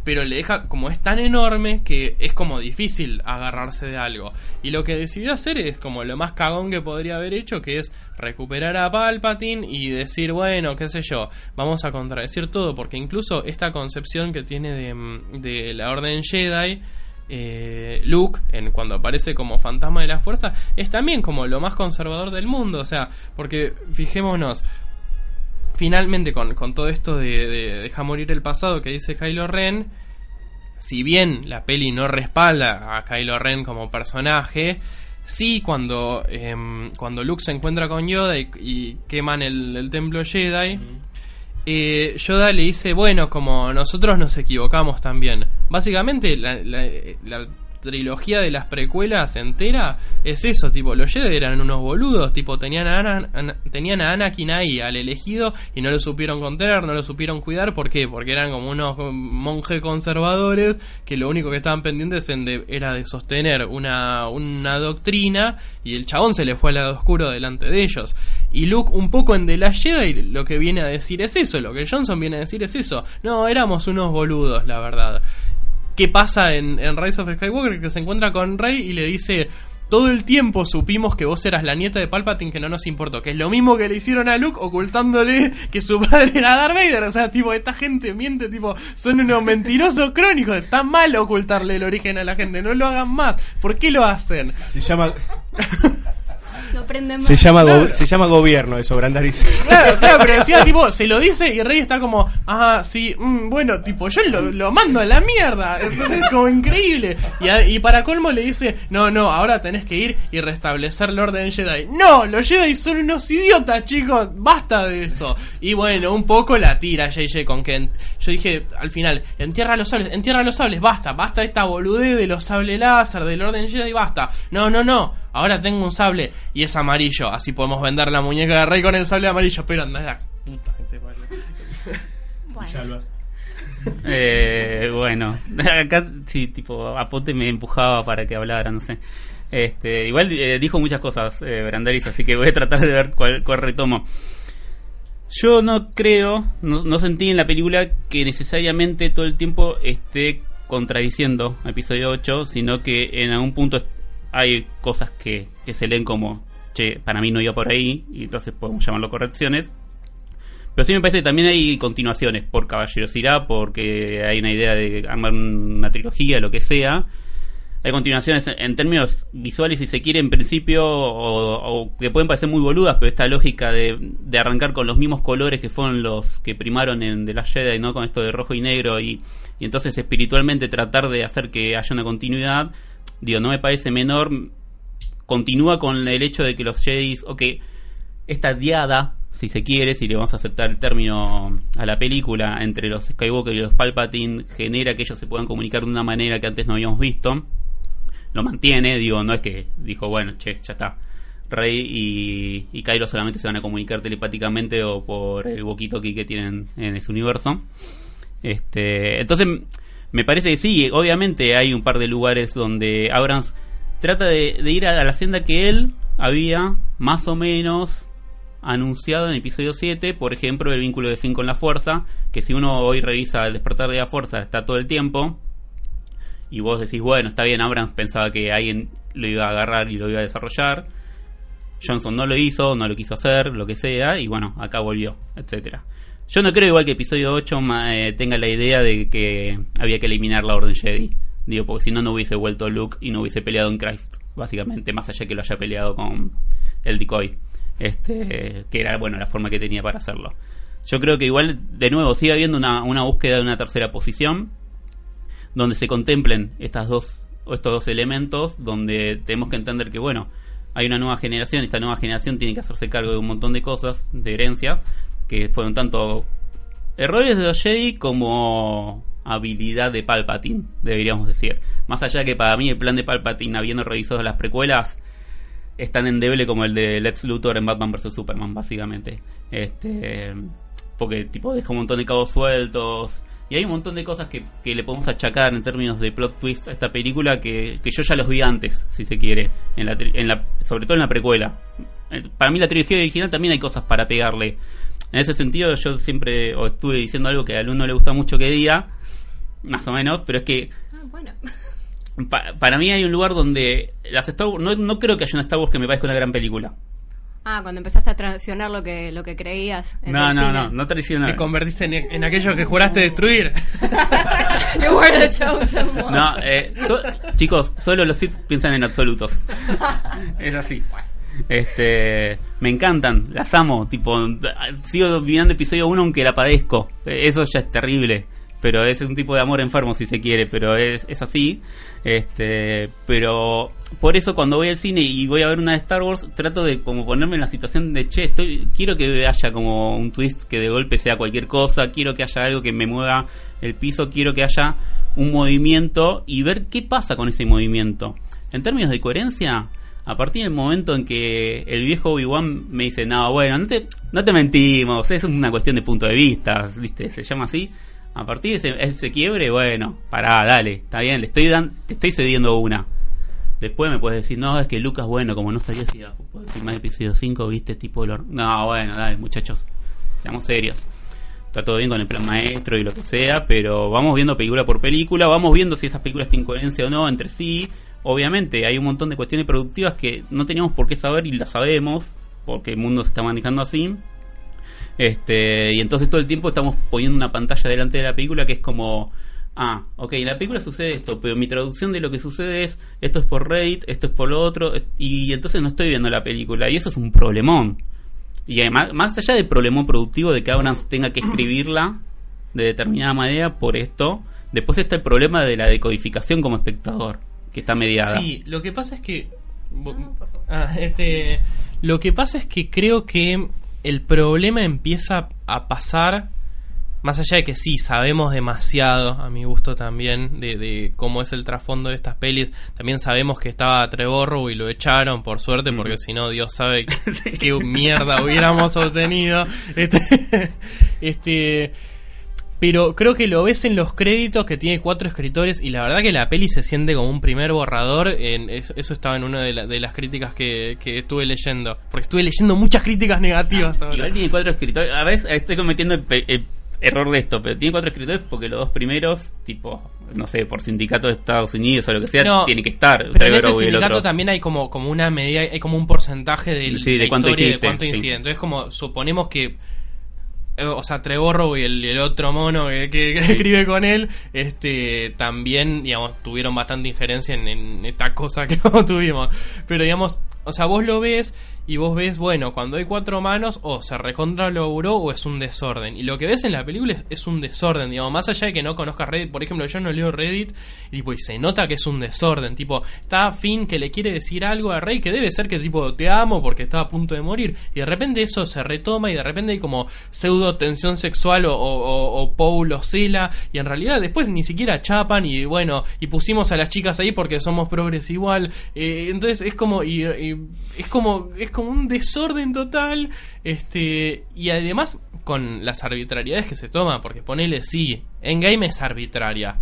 pero le deja, como es tan enorme, que es como difícil agarrarse de algo. Y lo que decidió hacer es como lo más cagón que podría haber hecho, que es recuperar a Palpatine y decir, bueno, qué sé yo, vamos a contradecir todo, porque incluso esta concepción que tiene de, mm, la Orden Jedi, eh, Luke, en, cuando aparece como fantasma de la fuerza, es también como lo más conservador del mundo. O sea, porque fijémonos, finalmente con, con todo esto de, de deja morir el pasado que dice Kylo Ren, si bien la peli no respalda a Kylo Ren como personaje, sí cuando, em, cuando Luke se encuentra con Yoda y, y queman el, el templo Jedi, eh, Yoda le dice, bueno, como nosotros nos equivocamos también. Básicamente la, la- la trilogía de las precuelas entera es eso, tipo, los Jedi eran unos boludos, tipo, tenían a, Ana- tenían a Anakin ahí, al elegido, y no lo supieron contener, no lo supieron cuidar, ¿por qué? Porque eran como unos monjes conservadores que lo único que estaban pendientes en de- era de sostener una, una doctrina, y el chabón se le fue al lado oscuro delante de ellos. Y Luke, un poco en The Last Jedi, lo que viene a decir es eso, lo que Johnson viene a decir es eso. No, éramos unos boludos, la verdad. ¿Qué pasa en, en Rise of Skywalker? Que se encuentra con Rey y le dice... Todo el tiempo supimos que vos eras la nieta de Palpatine que no nos importó. Que es lo mismo que le hicieron a Luke ocultándole que su padre era Darth Vader. O sea, tipo, esta gente miente, tipo, son unos mentirosos crónicos. Está mal ocultarle el origen a la gente. No lo hagan más. ¿Por qué lo hacen? Se llama, No prenden más. se llama, se llama gobierno eso, Brandariz. Claro, claro, pero decía, tipo, se lo dice y Rey está como, ah, sí, mm, bueno, tipo, yo lo, lo mando a la mierda. Es, es como increíble. Y, a- y para colmo le dice, no, no, ahora tenés que ir y restablecer el orden Jedi. No, los Jedi son unos idiotas, chicos, basta de eso. Y bueno, un poco la tira JJ con Kent. Yo dije, al final, entierra los sables, entierra los sables, basta, basta esta boludez de los sables láser, del orden Jedi, basta. No, no, no. Ahora tengo un sable y es amarillo. Así podemos vender la muñeca de Rey con el sable amarillo. Pero anda la puta que te parió. Eh, bueno, acá sí, tipo, Apote me empujaba para que hablara, no sé. Este, igual eh, dijo muchas cosas, eh, Brandaris, así que voy a tratar de ver cuál, cuál retomo. Yo no creo, no, no sentí en la película que necesariamente todo el tiempo esté contradiciendo episodio 8, sino que en algún punto hay cosas que, que se leen como, che, para mí no iba por ahí, y entonces podemos llamarlo correcciones. Pero sí me parece que también hay continuaciones por caballerosidad, porque hay una idea de armar una trilogía, lo que sea. Hay continuaciones en- términos visuales, si se quiere, en principio, o, o que pueden parecer muy boludas, pero esta lógica de, de arrancar con los mismos colores que fueron los que primaron en The Last Jedi, ¿no? Con esto de rojo y negro, y, y entonces espiritualmente tratar de hacer que haya una continuidad, digo, no me parece menor. Continúa con el hecho de que los Jedi, ok, esta diada, si se quiere, si le vamos a aceptar el término a la película, entre los Skywalker y los Palpatine, genera que ellos se puedan comunicar de una manera que antes no habíamos visto. Lo mantiene, digo, no es que dijo, bueno, che, ya está. Rey y, y Kylo solamente se van a comunicar telepáticamente o por el walkie-talkie que tienen en ese universo. Este, entonces, me parece que sí, obviamente hay un par de lugares donde Abrams trata de, ir a la senda que él había más o menos anunciado en episodio 7, por ejemplo, el vínculo de Finn con la fuerza, que si uno hoy revisa el despertar de la fuerza está todo el tiempo, y vos decís, bueno, está bien, Abrams pensaba que alguien lo iba a agarrar y lo iba a desarrollar, Johnson no lo hizo, no lo quiso hacer, lo que sea, y bueno, acá volvió, etcétera. Yo no creo igual que episodio 8 ma- eh, tenga la idea de que había que eliminar la Orden Jedi. Digo, porque si no, no hubiese vuelto Luke y no hubiese peleado en Christ, básicamente, más allá que lo haya peleado con el decoy. Este, que era, bueno, la forma que tenía para hacerlo. Yo creo que igual, de nuevo, sigue habiendo una, una búsqueda de una tercera posición, donde se contemplen estas dos, estos dos elementos, donde tenemos que entender que, bueno, hay una nueva generación, esta nueva generación tiene que hacerse cargo de un montón de cosas, de herencia, que fueron tanto errores de los Jedi como habilidad de Palpatine, deberíamos decir. Más allá que para mí el plan de Palpatine, habiendo revisado las precuelas, es tan endeble como el de Lex Luthor en Batman vs Superman, básicamente. Este, porque tipo deja un montón de cabos sueltos. Y hay un montón de cosas que, que le podemos achacar en términos de plot twist a esta película que, que yo ya los vi antes, si se quiere, en la, en la, sobre todo en la precuela. Eh, Para mí la trilogía original también hay cosas para pegarle. En ese sentido yo siempre o estuve diciendo algo que al uno le gusta mucho que diga, más o menos, pero es que Ah, bueno. pa- para mí hay un lugar donde las Star Wars, no, no creo que haya una Star Wars que me parezca una gran película. Ah, cuando empezaste a traicionar lo que, lo que creías. No, no, cine. no, no traiciono. Te convertiste en, en aquello que juraste destruir. You were the chosen one. No, eh, so- chicos, solo los Sith piensan en absolutos. es así. Este, me encantan, las amo, tipo, sigo mirando episodio 1 aunque la padezco. Eh, Eso ya es terrible, pero es un tipo de amor enfermo si se quiere, pero es, es así. Este, pero por eso cuando voy al cine y voy a ver una de Star Wars, trato de como ponerme en la situación de, che, estoy quiero que haya como un twist que de golpe sea cualquier cosa, quiero que haya algo que me mueva el piso, quiero que haya un movimiento y ver qué pasa con ese movimiento. En términos de coherencia, a partir del momento en que el viejo Obi-Wan me dice, no, bueno, no te, no te mentimos, es una cuestión de punto de vista, ¿viste? Se llama así. A partir de ese, quiebre, bueno, pará, dale, está bien, le estoy dan, te estoy cediendo una. Después me puedes decir, no, es que Lucas, bueno, como no salió así, puedo decir más episodio 5, viste, tipo... Lor- No, bueno, dale, muchachos, seamos serios. Está todo bien con el plan maestro y lo que sea, pero vamos viendo película por película, vamos viendo si esas películas tienen coherencia o no entre sí. Obviamente, hay un montón de cuestiones productivas que no teníamos por qué saber y las sabemos, porque el mundo se está manejando así. Este, y entonces todo el tiempo estamos poniendo una pantalla delante de la película que es como, ah, ok, en la película sucede esto, pero mi traducción de lo que sucede es, esto es por Reddit, esto es por lo otro, y entonces no estoy viendo la película, y eso es un problemón. Y además, más allá del problemón productivo de que Abrams tenga que escribirla de determinada manera por esto, después está el problema de la decodificación como espectador, que está mediada. Sí, lo que pasa es que. Ah, este, lo que pasa es que creo que el problema empieza a pasar. Más allá de que sí, sabemos demasiado, a mi gusto también, de, de cómo es el trasfondo de estas pelis. También sabemos que estaba Trevorrow y lo echaron, por suerte, porque si no, Dios sabe qué mierda hubiéramos obtenido. Este, este, pero creo que lo ves en los créditos que tiene cuatro escritores y la verdad que la peli se siente como un primer borrador. En, eso, estaba en una de, la- de las críticas que, que estuve leyendo. Porque estuve leyendo muchas críticas negativas ahora. Igual tiene cuatro escritores. A veces estoy cometiendo el, el error de esto, pero tiene cuatro escritores porque los dos primeros, tipo, no sé, por sindicato de Estados Unidos o lo que sea, No, tiene que estar. Pero en ese sindicato también hay como, como una medida, hay como un porcentaje del, Sí, de la cuánto hiciste, de cuánto sí. Entonces, como suponemos que. Eh, O sea, Trevorrow y el, otro mono que, que- que escribe con él, este, también, digamos, tuvieron bastante injerencia en, en esta cosa que tuvimos. Pero, digamos, o sea, vos lo ves y vos ves, bueno, cuando hay cuatro manos, o se recontra logró o es un desorden. Y lo que ves en la película es, un desorden, digamos, más allá de que no conozcas Reddit. Por ejemplo, yo no leo Reddit y pues se nota que es un desorden. Tipo, está Finn que le quiere decir algo a Rey que debe ser que tipo te amo porque estaba a punto de morir. Y de repente eso se retoma y de repente hay como pseudo tensión sexual o, o, o, Paul o Cela. Y en realidad después ni siquiera chapan y bueno, y pusimos a las chicas ahí porque somos progres igual. Eh, entonces es como, y, y es como, como un desorden total. Este, y además con las arbitrariedades que se toman, porque ponele sí, Endgame es arbitraria.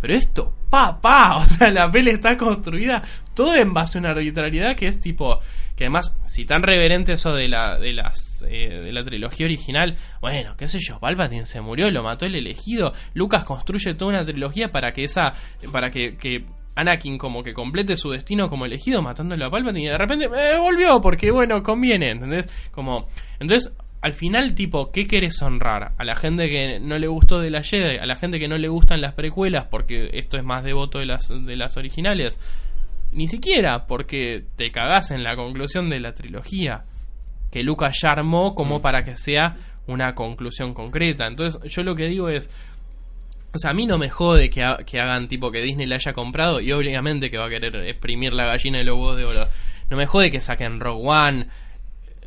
Pero esto, pa, pa, o sea, la peli está construida todo en base a una arbitrariedad que es tipo, que además, si tan reverente eso de la, de las, eh, de la trilogía original, bueno, qué sé yo, Palpatine se murió, lo mató el elegido, Lucas construye toda una trilogía para que esa, para que, que Anakin como que complete su destino como elegido matándolo a Palpatine y de repente eh, volvió porque bueno, conviene, ¿entendés? Como, entonces al final, tipo, ¿qué querés honrar? A la gente que no le gustó de la Jedi, a la gente que no le gustan las precuelas, porque esto es más devoto de las, de las originales. Ni siquiera, porque te cagás en la conclusión de la trilogía. Que Lucas ya armó como para que sea una conclusión concreta. Entonces, yo lo que digo es. A mí no me jode que, que hagan tipo que Disney la haya comprado y obviamente que va a querer exprimir la gallina de los huevos de oro. No me jode que saquen Rogue One,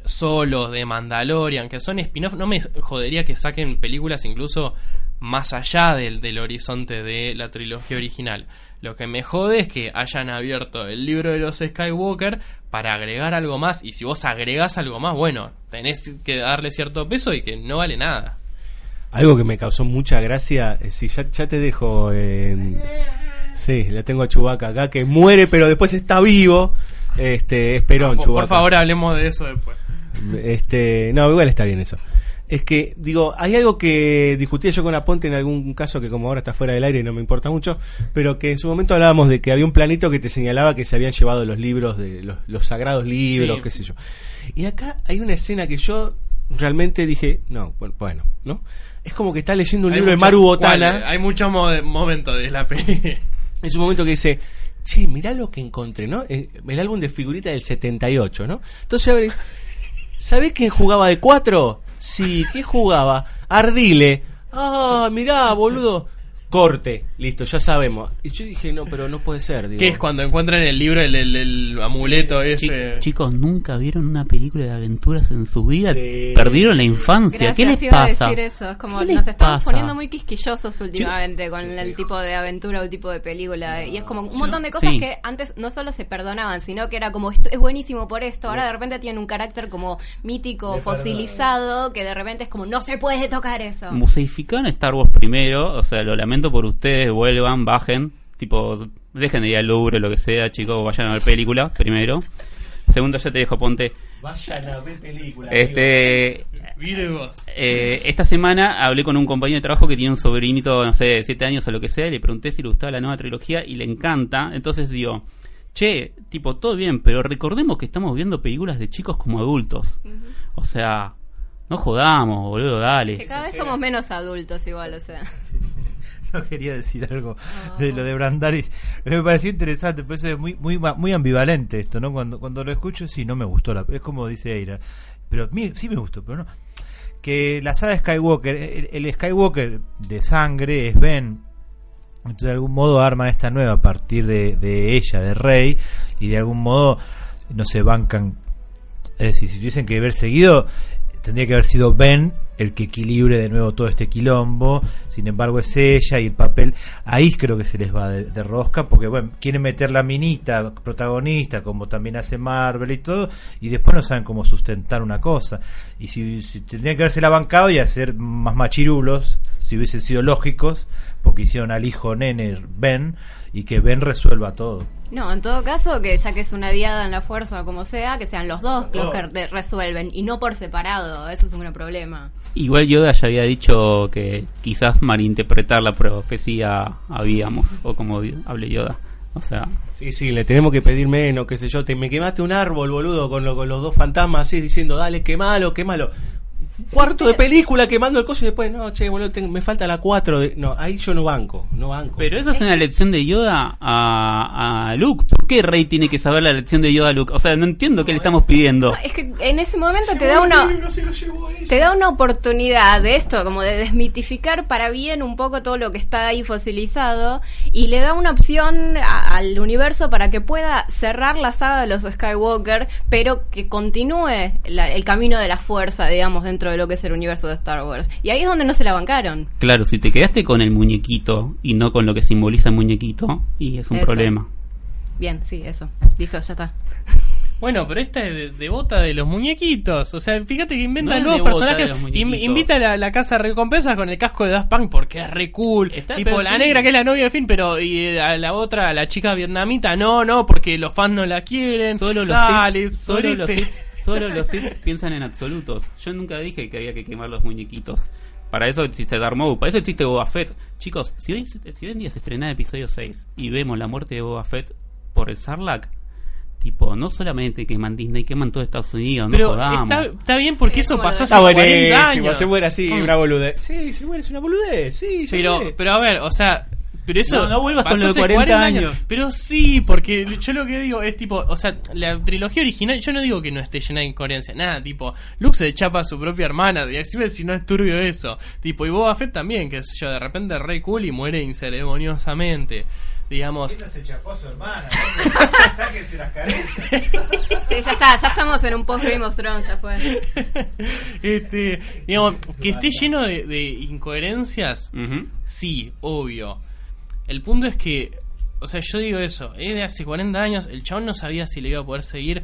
Solo, de Mandalorian, que son spin-off. No me jodería que saquen películas incluso más allá del, del horizonte de la trilogía original. Lo que me jode es que hayan abierto el libro de los Skywalker para agregar algo más. Y si vos agregás algo más, bueno, tenés que darle cierto peso y que no vale nada. Algo que me causó mucha gracia, eh, sí, ya, ya te dejo. eh, sí, le tengo a Chubaca acá que muere, pero después está vivo. Este, esperón, Por, Chewbacca. por favor, hablemos de eso después. Este, no, igual está bien eso. es que, digo, hay algo que discutía yo con Aponte en algún caso que como ahora está fuera del aire y no me importa mucho, pero que en su momento hablábamos de que había un planito que te señalaba que se habían llevado los libros, de los, los sagrados libros, Sí. qué sé yo. Y acá hay una escena que yo realmente dije, no, bueno, ¿no? Es como que está leyendo un Hay libro de Maru Botana. Hay muchos mo- momentos de la peli. Es un momento que dice, che, mirá lo que encontré, ¿no? Eh, El álbum de figuritas del 78, ¿no? Entonces, a ver, ¿sabés quién jugaba de cuatro? Sí, ¿qué jugaba? Ardile. Ah, mirá, boludo. Corte, listo, ya sabemos. Y yo dije, no, pero no puede ser. Digo. Que es cuando encuentran el libro, el, el- el amuleto Chi- ese. Chicos, ¿nunca vieron una película de aventuras en su vida? Sí. ¿Perdieron la infancia? Gracias, ¿Qué les pasa? decir eso. Es como ¿Qué nos estamos pasa? poniendo muy quisquillosos últimamente con el tipo de aventura o el tipo de película. Y es como un montón de cosas Sí. que antes no solo se perdonaban, sino que era como esto es buenísimo por esto. Ahora de repente tienen un carácter como mítico, fosilizado, que de repente es como no se puede tocar eso. Museificaron Star Wars primero, o sea, lo lamento por ustedes, vuelvan, bajen, tipo, dejen de ir al Louvre, lo que sea, chicos, vayan a ver película, primero. Segundo, ya te dejo, ponte. Vayan a ver películas. Este, Mire vos. eh, esta semana hablé con un compañero de trabajo que tiene un sobrinito, no sé, de 7 años o lo que sea, y le pregunté si le gustaba la nueva trilogía y le encanta. Entonces digo, che, tipo, todo bien, pero recordemos que estamos viendo películas de chicos como adultos. O sea, no jodamos, boludo, Que dale. cada vez somos menos adultos igual, o sea. No quería decir algo de lo de Brandaris. Me pareció interesante, pero eso es muy, muy, muy ambivalente esto, ¿no? Cuando, cuando lo escucho, sí, no me gustó. La, es como dice Eira. Pero mi- sí me gustó, pero no. Que la saga Skywalker, el, el Skywalker de sangre es Ben. Entonces, de algún modo arman esta nueva a partir de, de ella, de Rey, y de algún modo no se bancan. Es decir, si tuviesen que haber seguido, tendría que haber sido Ben el que equilibre de nuevo todo este quilombo. Sin embargo, es ella y el papel. Ahí creo que se les va de, de rosca, porque bueno, quieren meter la minita protagonista, como también hace Marvel y todo, y después no saben cómo sustentar una cosa. Y si, si tendrían que haberse la bancado y hacer más machirulos, si hubiesen sido lógicos, porque hicieron al hijo nene Ben, y que Ben resuelva todo. No, en todo caso, que ya que es una diada en la fuerza o como sea, que sean los dos los que resuelven y no por separado. Eso es un gran problema. Igual Yoda ya había dicho que quizás malinterpretar la profecía habíamos, o como hable Yoda. O sea, Sí, sí, le tenemos que pedir menos, qué sé yo. Te, me quemaste un árbol, boludo, con, lo- con los dos fantasmas así, diciendo, dale, quemalo, quemalo. Cuarto de película quemando el coso y después, no, che, boludo, tengo- me falta la cuatro. De... No, ahí yo no banco, no banco. pero eso es una lección de Yoda a, a Luke. ¿Por qué Rey tiene que saber la lección de Yoda a Luke? O sea, no entiendo qué le estamos pidiendo. No, es que en ese momento te da una te da una oportunidad de esto, como de desmitificar para bien un poco todo lo que está ahí fosilizado y le da una opción a- al universo para que pueda cerrar la saga de los Skywalker, pero que continúe la- el camino de la fuerza, digamos, dentro de lo que es el universo de Star Wars. Y ahí es donde no se la bancaron. Claro, si te quedaste con el muñequito y no con lo que simboliza el muñequito, y es un Eso. problema. Bien, sí, eso. Listo, ya está. Bueno, pero esta es de, devota de los muñequitos. O sea, fíjate que inventa No nuevos de personajes. los Im- muñequitos. invita a la, la casa de recompensas con el casco de Daft Punk porque es re cool. Está- tipo, la sí. negra que es la novia de Finn, pero y eh, a la otra, a la chica vietnamita, no, no, porque los fans no la quieren. Solo los Dale, solo los solo los Sith piensan en absolutos. Yo nunca dije que había que quemar los muñequitos. Para eso existe Darth Maul, para eso existe Boba Fett. Chicos, si hoy, si hoy en día se estrena el episodio 6 y vemos la muerte de Boba Fett por el Sarlacc, tipo, no solamente queman Disney, queman todo Estados Unidos, no Pero jodamos. está, está bien porque Sí, eso pasó hace Está 40 buenísimo, años. se muere así, Mm. una boludez. Sí, se muere, es una boludez, sí, ya Pero, sé. pero a ver, o sea, pero eso. No, no vuelvas con pasó lo de hace 40 años. Pero sí, porque yo lo que digo es tipo, o sea, la trilogía original, yo no digo que no esté llena de incoherencia, nada, tipo, Luke se chapa a su propia hermana, y si no es turbio eso. Tipo, y Boba Fett también, que sé yo, de repente es re cool y muere inceremoniosamente. Digamos, se chapó a su hermana? Sáquense las carencias. Sí, ya está, ya estamos en un post Game of Thrones, ya fue. este, digamos, que esté lleno de, de incoherencias. Sí, obvio. El punto es que, o sea, yo digo eso, es de hace 40 años, el chabón no sabía si le iba a poder seguir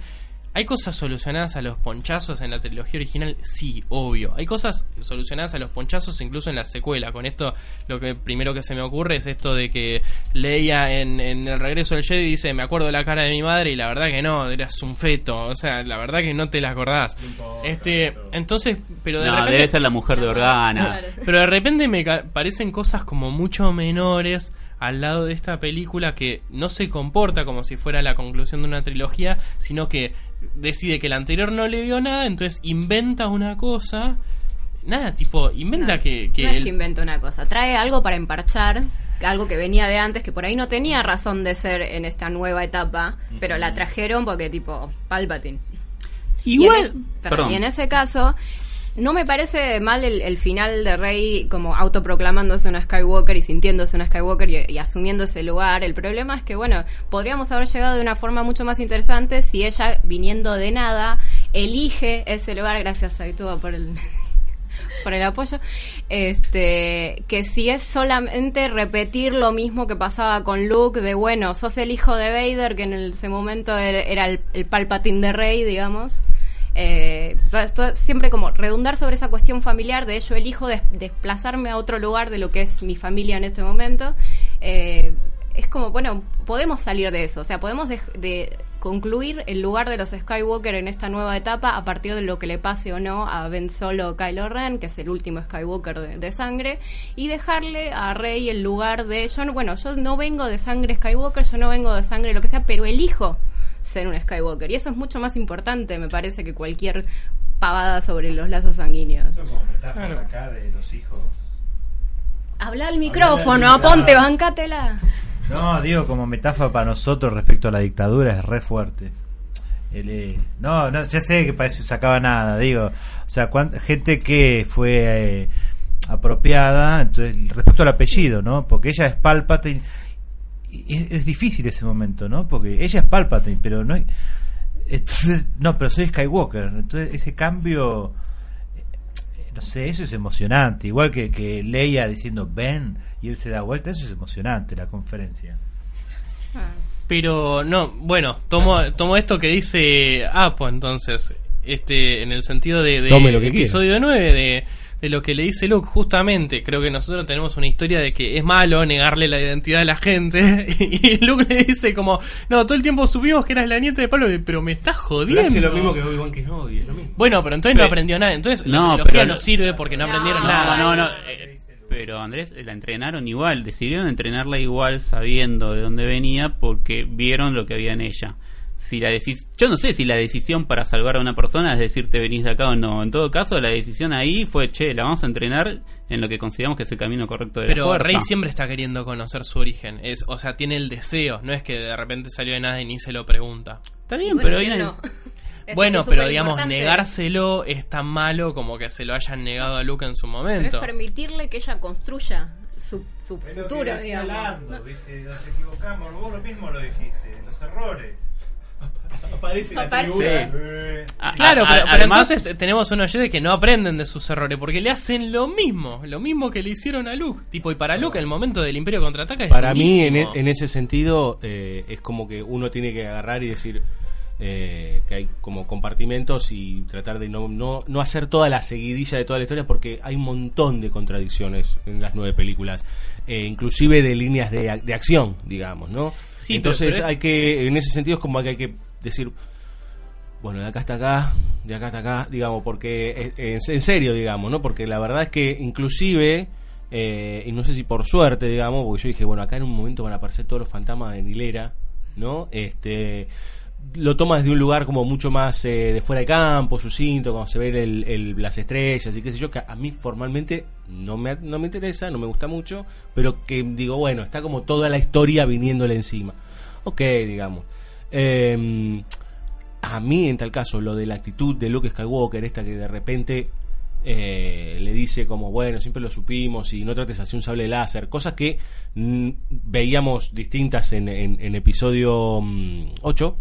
¿Hay cosas solucionadas a los ponchazos en la trilogía original? Sí, obvio. Hay cosas solucionadas a los ponchazos incluso en la secuela. Con esto, lo que primero que se me ocurre es esto de que Leia en, en el regreso del Jedi dice, me acuerdo de la cara de mi madre y la verdad que no, eras un feto. O sea, la verdad que no te la acordás. este, entonces, pero de No, repente... debe ser la mujer de Organa. Pero de repente me parecen cosas como mucho menores al lado de esta película que no se comporta como si fuera la conclusión de una trilogía, sino que decide que la anterior no le dio nada, entonces inventa una cosa. Nada, tipo, inventa No, que... que no es el- que inventa una cosa, trae algo para emparchar, algo que venía de antes, que por ahí no tenía razón de ser en esta nueva etapa, pero la trajeron porque tipo Palpatine. Igual, Y en, perdón, perdón. y en ese caso, no me parece mal el, el final de Rey como autoproclamándose una Skywalker y sintiéndose una Skywalker y, y asumiendo ese lugar. El problema es que, bueno, podríamos haber llegado de una forma mucho más interesante si ella, viniendo de nada, elige ese lugar. Gracias, Aitúa, por el por el apoyo, este, que si es solamente repetir lo mismo que pasaba con Luke, de bueno, sos el hijo de Vader, que en ese momento era, era el, el palpatín de Rey, digamos, eh, siempre como redundar sobre esa cuestión familiar, de ello elijo des- desplazarme a otro lugar de lo que es mi familia en este momento, eh, es como, bueno, podemos salir de eso, o sea, podemos de concluir el lugar de los Skywalker en esta nueva etapa a partir de lo que le pase o no a Ben Solo o Kylo Ren, que es el último Skywalker de, sangre, y dejarle a Rey el lugar de, yo no, bueno, yo no vengo de sangre Skywalker, yo no vengo de sangre lo que sea, pero elijo ser un Skywalker, y eso es mucho más importante, me parece, que cualquier pavada sobre los lazos sanguíneos. Eso como metáfora Claro. acá de los hijos. Habla al micrófono, aponte, bancátela. No, digo, como metáfora para nosotros respecto a la dictadura es re fuerte. El, eh, no, no, ya sé que parece que sacaba nada, digo. O sea, cuán- gente que fue eh, apropiada, entonces, respecto al apellido, ¿no? Porque ella es Palpatine. Es, es difícil ese momento, ¿no? Porque ella es Palpatine, pero no hay- Entonces, no, pero soy Skywalker. Entonces, ese cambio. eh, No sé, eso es emocionante. Igual que, que Leia diciendo ven y él se da vuelta, eso es emocionante, la conferencia. Pero no, bueno, tomo, tomo esto que dice Apo entonces, este, en el sentido de, de Tome lo que episodio 9, de, de lo que le dice Luke, justamente, creo que nosotros tenemos una historia de que es malo negarle la identidad a la gente, y Luke le dice como, no, todo el tiempo supimos que eras la nieta de Pablo, pero me estás jodiendo. Pero hace lo mismo que Obi-Wan Kenobi, es lo mismo. Bueno, pero entonces no aprendió nada, entonces la No, trilogía pero- no sirve porque no, No. aprendieron No, nada. No, no, no. eh, pero Andrés, la entrenaron igual, decidieron entrenarla igual sabiendo de dónde venía porque vieron lo que había en ella. Si la decis Yo no sé si la decisión para salvar a una persona es decir te venís de acá o no. En todo caso, la decisión ahí fue, che, la vamos a entrenar en lo que consideramos que es el camino correcto de la Pero. Rey siempre está queriendo conocer su origen. Es, o sea, tiene el deseo. No es que de repente salió de nada y ni se lo pregunta. Está bien, bueno, pero. Eso bueno, pero digamos, negárselo es tan malo como que se lo hayan negado a Luke en su Pero es momento. permitirle que ella construya su, su futuro, digamos. Lando, ¿viste? Nos equivocamos, vos lo mismo lo dijiste, los errores. Aparece la Aparece. tribuna. A- Claro, a- pero, a- pero además, entonces tenemos unos de que no aprenden de sus errores porque le hacen lo mismo, lo mismo que le hicieron a Luke. Tipo, y para Luke el momento del Imperio contraataca es Para mí, en, durísimo. e- en ese sentido, eh, es como que uno tiene que agarrar y decir eh, que hay como compartimentos y tratar de no, no, no hacer toda la seguidilla de toda la historia porque hay un montón de contradicciones en las nueve películas, eh, inclusive de líneas de, ac- de acción, digamos, ¿no? Sí, Entonces pero hay que, en ese sentido es como que hay que decir, bueno, de acá hasta acá, de acá hasta acá, digamos, porque en, en serio, digamos, ¿no? Porque la verdad es que inclusive, eh, y no sé si por suerte, digamos, porque yo dije, bueno, acá en un momento van a aparecer todos los fantasmas en hilera, ¿no? Este lo toma desde un lugar como mucho más eh, de fuera de campo, sucinto, cuando se ven el, el- las estrellas y qué sé yo, que a mí formalmente no me, no me interesa, no me gusta mucho, pero que digo, bueno, está como toda la historia viniéndole encima. Ok, digamos. Eh, a mí, en tal caso, lo de la actitud de Luke Skywalker, esta que de repente eh, le dice como, bueno, siempre lo supimos y no trates así un sable láser, cosas que mm, veíamos distintas en, en- en episodio mm, 8.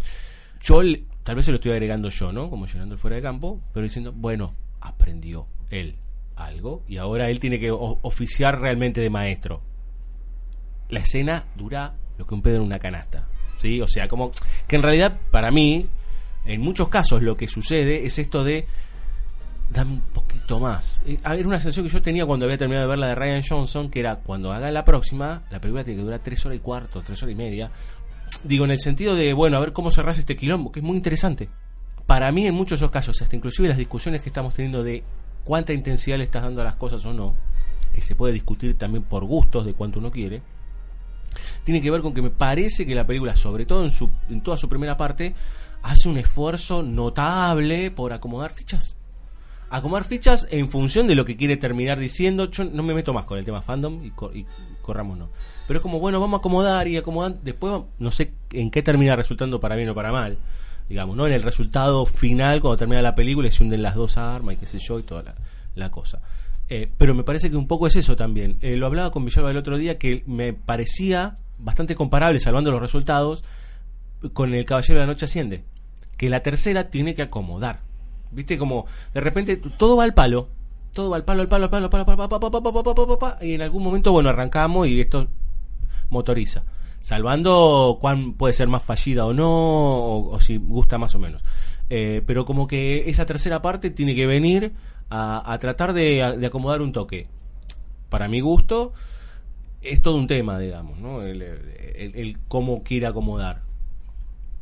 Yo tal vez se lo estoy agregando yo, ¿no? Como llegando el fuera de campo, pero diciendo, bueno, aprendió él algo y ahora él tiene que oficiar realmente de maestro. La escena dura lo que un pedo en una canasta, ¿sí? O sea, como que en realidad para mí En muchos casos lo que sucede es esto de dame un poquito más. Eh, Era una sensación que yo tenía cuando había terminado de ver la de Ryan Johnson, que era cuando haga la próxima, la película tiene que durar tres horas y cuarto, tres horas y media. Digo, en el sentido de, bueno, a ver cómo cerrás este quilombo, que es muy interesante. Para mí, en muchos de esos casos, hasta inclusive las discusiones que estamos teniendo de cuánta intensidad le estás dando a las cosas o no, que se puede discutir también por gustos de cuánto uno quiere, tiene que ver con que me parece que la película, sobre todo en, su, en toda su primera parte, hace un esfuerzo notable por acomodar fichas. Acomodar fichas en función de lo que quiere terminar diciendo. Yo no me meto más con el tema fandom y, cor- y corramos no. Pero es como, bueno, vamos a acomodar y acomodar. Después no sé en qué termina resultando para bien o para mal. Digamos, ¿no? En el resultado final, cuando termina la película y se hunden las dos armas y qué sé yo y toda la, cosa. Eh, pero me parece que un poco es eso también. Eh, lo hablaba con Villalba el otro día que me parecía bastante comparable, salvando los resultados, con El Caballero de la Noche Asciende. Que la tercera tiene que acomodar. ¿Viste? Como de repente todo va al palo. Todo va al palo, al palo, al palo, al palo, al palo, pa, pa, pa, pa, pa, pa, pa, pa, pa, y en algún momento, bueno, arrancamos y esto motoriza. Salvando cuán puede ser más fallida o no, o, si gusta más o menos. Eh, pero como que esa tercera parte tiene que venir a, a tratar de, acomodar un toque. Para mi gusto, es todo un tema, digamos, ¿no? El, el- el cómo quiere acomodar.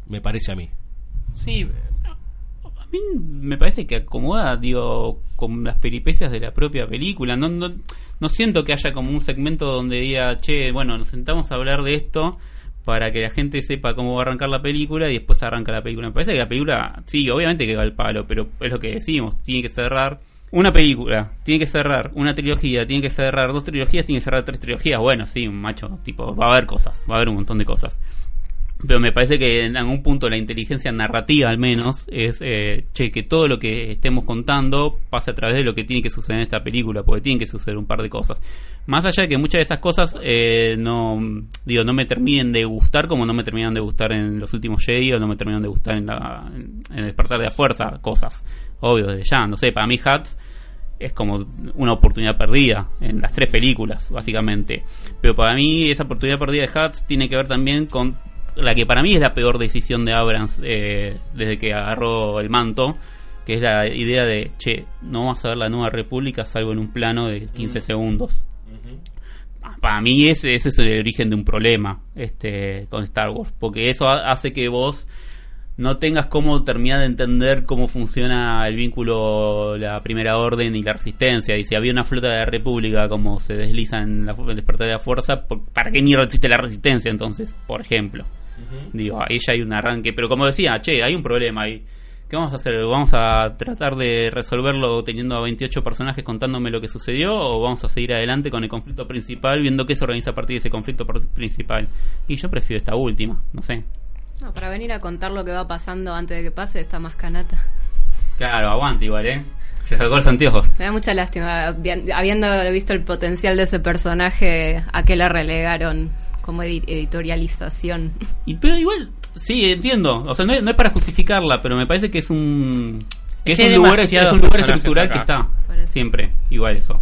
Me parece a mí. Sí, me parece que acomoda, digo, con las peripecias de la propia película. No, no, no siento que haya como un segmento donde diga, che, bueno, nos sentamos a hablar de esto para que la gente sepa cómo va a arrancar la película y después arranca la película. Me parece que la película, sí, obviamente que va al palo, pero es lo que decimos, tiene que cerrar una película, tiene que cerrar una trilogía, tiene que cerrar dos trilogías, tiene que cerrar tres trilogías. Bueno, sí, macho, tipo, va a haber cosas, va a haber un montón de cosas. Pero me parece que en algún punto la inteligencia narrativa, al menos, es eh, che, que todo lo que estemos contando pase a través de lo que tiene que suceder en esta película, porque tienen que suceder un par de cosas. Más allá de que muchas de esas cosas eh, no digo no me terminen de gustar, como no me terminan de gustar en los últimos Jedi o no me terminan de gustar en, la, en el despertar de la fuerza, cosas. Obvio, desde ya, no sé, para mí Hats es como una oportunidad perdida en las tres películas, básicamente. Pero para mí esa oportunidad perdida de Hats tiene que ver también con la que para mí es la peor decisión de Abrams eh, desde que agarró el manto, que es la idea de, che, no vamos a ver la nueva república salvo en un plano de 15 segundos. Para mí ese, ese es el origen de un problema este con Star Wars, porque eso ha- hace que vos no tengas cómo terminar de entender cómo funciona el vínculo, la primera orden y la resistencia. Y si había una flota de la República como se desliza en la, el despertar de la fuerza, ¿por- ¿para qué mierda existe la resistencia entonces? Por ejemplo. Digo, ahí ya hay un arranque. Pero como decía, che, hay un problema ahí. ¿Qué vamos a hacer? ¿Vamos a tratar de resolverlo teniendo a 28 personajes contándome lo que sucedió? ¿O vamos a seguir adelante con el conflicto principal, viendo qué se organiza a partir de ese conflicto pr- principal? Y yo prefiero esta última, no sé. No, para venir a contar lo que va pasando antes de que pase está más canata. Claro, aguante igual, ¿eh? Se sacó los anteojos. Me da mucha lástima, habi- habiendo visto el potencial de ese personaje, a que la relegaron como edi- editorialización. Y, pero igual, sí, entiendo. O sea, no es, no es para justificarla, pero me parece que es un... Que Es es, que hay un lugar, es un lugar estructural que está. Siempre, igual eso.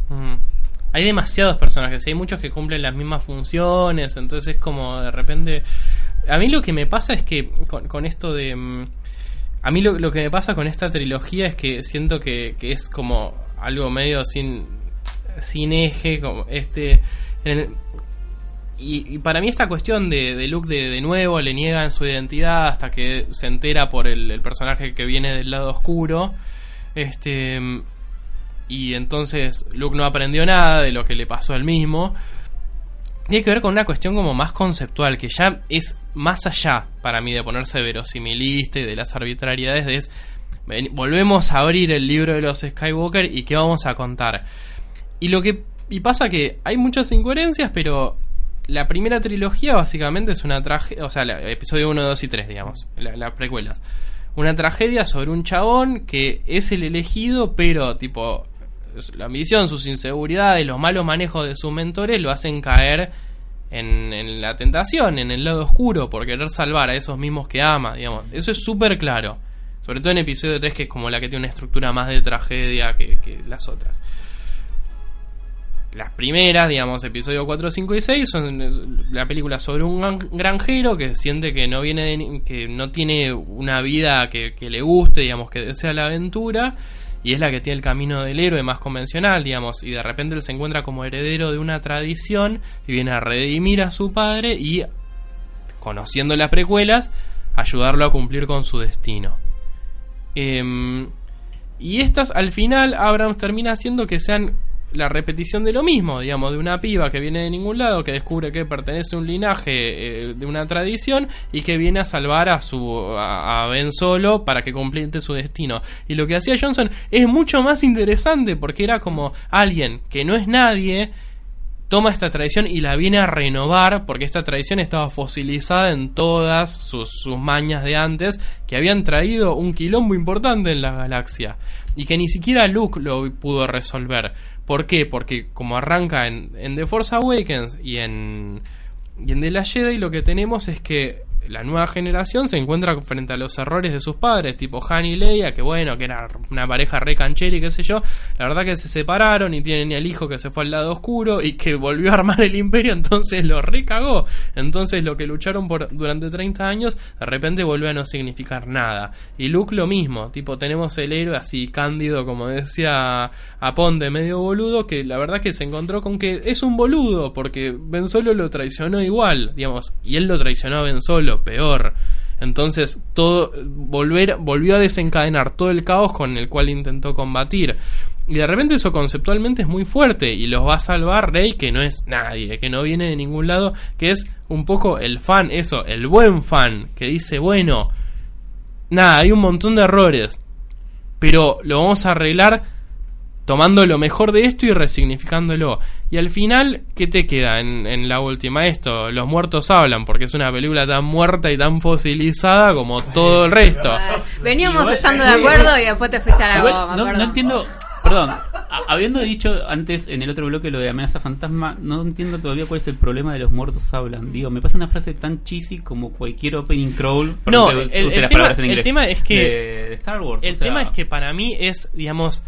Hay demasiados personajes, hay muchos que cumplen las mismas funciones, entonces es como de repente... A mí lo que me pasa es que con, con esto de... mm, A mí lo, lo que me pasa con esta trilogía es que siento que, que es como algo medio sin, sin eje, como este... en el- y, para mí esta cuestión de, de Luke de, de nuevo le niegan su identidad hasta que se entera por el, personaje que viene del lado oscuro. Este y entonces Luke no aprendió nada de lo que le pasó al mismo. Tiene que ver con una cuestión como más conceptual, que ya es más allá para mí de ponerse verosimilista y de las arbitrariedades, de es, volvemos a abrir el libro de los Skywalker y qué vamos a contar. Y lo que y pasa que hay muchas incoherencias, pero la primera trilogía básicamente es una tragedia, o sea, la- episodio 1, 2 y 3, digamos, la- las precuelas. Una tragedia sobre un chabón que es el elegido, pero tipo la ambición, sus inseguridades, los malos manejos de sus mentores lo hacen caer en, la tentación, en el lado oscuro, por querer salvar a esos mismos que ama, digamos. Eso es súper claro. Sobre todo en episodio 3, que es como la que tiene una estructura más de tragedia que las otras. Las primeras, digamos, episodio 4, 5 y 6 son eh, la película sobre un gran- granjero que siente que no viene que no tiene una vida que, que le guste, digamos, que desea la aventura y es la que tiene el camino del héroe más convencional, digamos, y de repente él se encuentra como heredero de una tradición y viene a redimir a su padre y conociendo las precuelas, ayudarlo a cumplir con su destino. Em, y estas al final Abrams termina haciendo que sean la repetición de lo mismo, digamos, de una piba que viene de ningún lado, que descubre que pertenece a un linaje eh, de una tradición y que viene a salvar a su a, Ben Solo para que complete su destino. Y lo que hacía Johnson es mucho más interesante porque era como alguien que no es nadie toma esta tradición y la viene a renovar porque esta tradición estaba fosilizada en todas sus, sus mañas de antes que habían traído un quilombo importante en la galaxia y que ni siquiera Luke lo pudo resolver. ¿Por qué? Porque como arranca en, The Force Awakens y en, y en The Last Jedi lo que tenemos es que la nueva generación se encuentra frente a los errores de sus padres, tipo Han y Leia, que bueno, que era una pareja re canchera y qué sé yo. La verdad que se separaron y tienen el hijo que se fue al lado oscuro y que volvió a armar el imperio, entonces lo recagó. Entonces lo que lucharon por durante 30 años, de repente volvió a no significar nada. Y Luke lo mismo, tipo tenemos el héroe así cándido, como decía Aponte, medio boludo, que la verdad que se encontró con que es un boludo, porque Ben Solo lo traicionó igual, digamos, y él lo traicionó a Ben Solo, peor. Entonces, todo volver volvió a desencadenar todo el caos con el cual intentó combatir. Y de repente eso conceptualmente es muy fuerte y los va a salvar Rey, que no es nadie, que no viene de ningún lado, que es un poco el fan, eso, el buen fan, que dice, bueno, nada, hay un montón de errores, pero lo vamos a arreglar tomando lo mejor de esto y resignificándolo. Y al final, ¿qué te queda en, en la última? Esto, los muertos hablan, porque es una película tan muerta y tan fosilizada como todo el resto. Veníamos Igual- estando de acuerdo y después te fuiste a la Igual, goma, no, perdón. no entiendo. Perdón, habiendo dicho antes en el otro bloque lo de amenaza fantasma, no entiendo todavía cuál es el problema de los muertos hablan. Digo, me pasa una frase tan cheesy como cualquier opening crawl. No, el- tema- palabras en el inglés, tema es que- de, de Star Wars. El o sea, tema es que para mí es, digamos,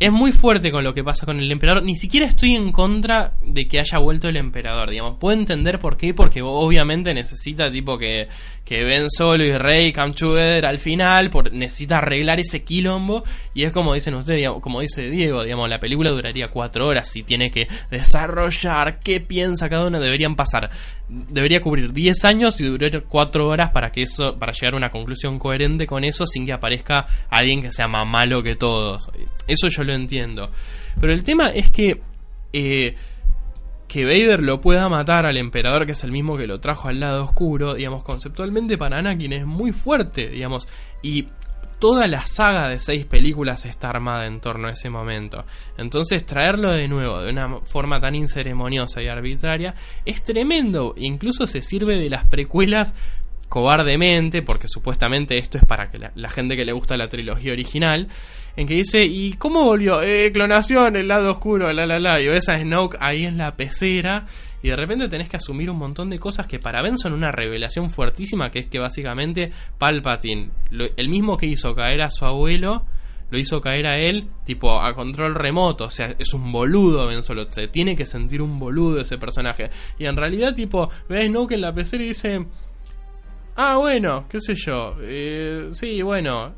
es muy fuerte con lo que pasa con el emperador. Ni siquiera estoy en contra de que haya vuelto el emperador, digamos. Puedo entender por qué, porque obviamente necesita tipo que, que Ben Solo y Rey come together al final, por, necesita arreglar ese quilombo. Y es como dicen ustedes, como dice Diego, digamos, la película duraría cuatro horas si tiene que desarrollar qué piensa cada uno. Deberían pasar, debería cubrir 10 años y durar cuatro horas para que eso, para llegar a una conclusión coherente con eso sin que aparezca alguien que sea más malo que todos. Eso yo lo entiendo. Pero el tema es que eh, que Vader lo pueda matar al emperador, que es el mismo que lo trajo al lado oscuro, digamos, conceptualmente para Anakin es muy fuerte, digamos, y toda la saga de seis películas está armada en torno a ese momento. Entonces traerlo de nuevo de una forma tan inceremoniosa y arbitraria es tremendo. Incluso se sirve de las precuelas cobardemente, porque supuestamente esto es para que la, la gente que le gusta la trilogía original, en que dice, ¿y cómo volvió? Eh, clonación, el lado oscuro, la la la, y ves a Snoke ahí en la pecera, y de repente tenés que asumir un montón de cosas que para Ben son una revelación fuertísima, que es que básicamente Palpatine, el mismo que hizo caer a su abuelo, lo hizo caer a él, tipo, a control remoto. O sea, es un boludo Ben Solo. Se tiene que sentir un boludo ese personaje. Y en realidad, tipo, ve a Snoke en la pecera y dice... Ah, bueno, qué sé yo. Eh, sí, bueno.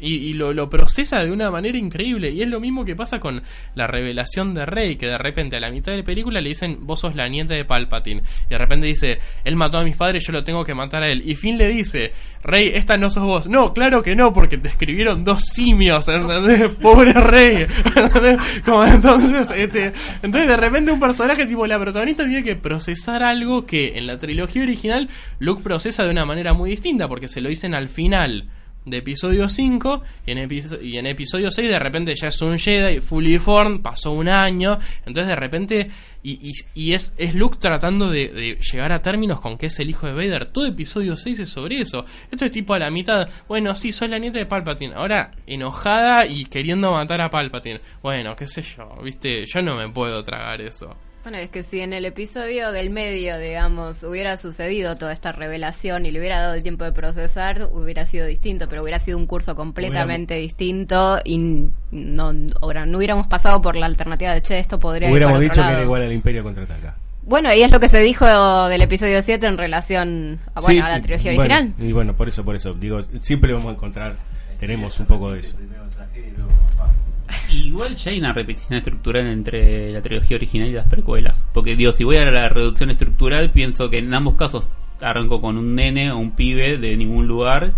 Y, y lo, lo procesa de una manera increíble. Y es lo mismo que pasa con la revelación de Rey, que de repente a la mitad de la película le dicen, vos sos la nieta de Palpatine. Y de repente dice, él mató a mis padres, yo lo tengo que matar a él. Y Finn le dice, Rey, esta no sos vos. No, claro que no, porque te escribieron dos simios, ¿entendés? Pobre Rey. ¿entendés? Como entonces, este, entonces de repente un personaje tipo la protagonista tiene que procesar algo que en la trilogía original Luke procesa de una manera muy distinta, porque se lo dicen al final de episodio 5 y en, episo- y en episodio 6 de repente ya es un Jedi fully formed, pasó un año, entonces de repente y, y- y es, es Luke tratando de, de llegar a términos con que es el hijo de Vader, todo episodio 6 es sobre eso, esto es tipo a la mitad, bueno sí, soy la nieta de Palpatine, ahora enojada y queriendo matar a Palpatine, bueno, qué sé yo, viste, yo no me puedo tragar eso. Bueno, es que si en el episodio del medio, digamos, hubiera sucedido toda esta revelación y le hubiera dado el tiempo de procesar, hubiera sido distinto, pero hubiera sido un curso completamente distinto y no, ahora, no hubiéramos pasado por la alternativa de, che, esto podría ir Hubiéramos para otro dicho que lado". era igual al Imperio contraataca. Bueno, y es lo que se dijo del episodio 7 en relación a, bueno, Sí, a la trilogía y- bueno, original. y bueno, por eso, por eso, digo, siempre vamos a encontrar, tenemos un poco de eso. Igual ya hay una repetición estructural entre la trilogía original y las precuelas. Porque digo, si voy a la reducción estructural, pienso que en ambos casos arranco con un nene o un pibe de ningún lugar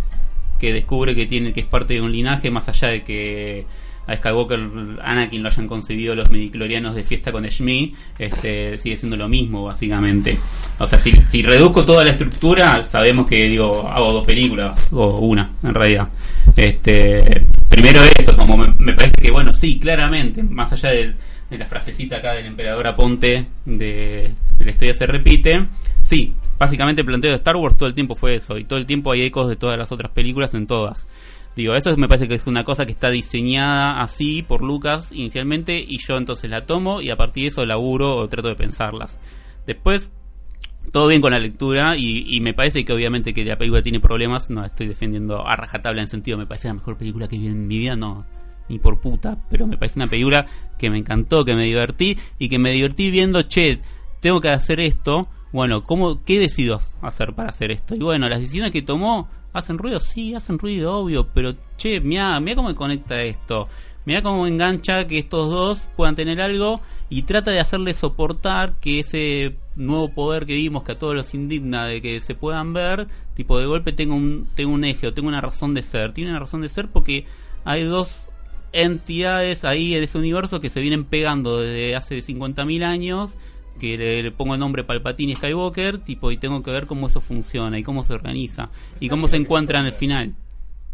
que descubre que tiene que es parte de un linaje más allá de que a Skywalker Anakin lo hayan concebido los midichlorianos de fiesta con Shmi, este sigue siendo lo mismo básicamente. O sea, si, si reduzco toda la estructura, sabemos que digo hago dos películas o una en realidad. Este, primero eso, como me, parece que bueno, sí, claramente, más allá de, la frasecita acá del emperador Aponte de, de la historia se repite, sí, básicamente el planteo de Star Wars todo el tiempo fue eso y todo el tiempo hay ecos de todas las otras películas en todas. Digo, eso me parece que es una cosa que está diseñada así por Lucas inicialmente y yo entonces la tomo y a partir de eso laburo o trato de pensarlas. Después, todo bien con la lectura y, me parece que obviamente que la película tiene problemas, no estoy defendiendo a rajatabla en sentido, me parece la mejor película que vi en mi vida, no, ni por puta, pero me parece una película que me encantó, que me divertí y que me divertí viendo, che, tengo que hacer esto, bueno, ¿cómo, ¿qué decido hacer para hacer esto? Y bueno, las decisiones que tomó, ¿hacen ruido? Sí, hacen ruido, obvio, pero che, mira, mira cómo me conecta esto. Mira cómo engancha que estos dos puedan tener algo y trata de hacerle soportar que ese nuevo poder que vimos que a todos los indigna de que se puedan ver, tipo de golpe tenga un, tenga un eje o tenga una razón de ser. Tiene una razón de ser porque hay dos entidades ahí en ese universo que se vienen pegando desde hace 50.000 años que le, le pongo el nombre Palpatine y Skywalker, tipo, y tengo que ver cómo eso funciona y cómo se organiza y cómo se encuentran al final.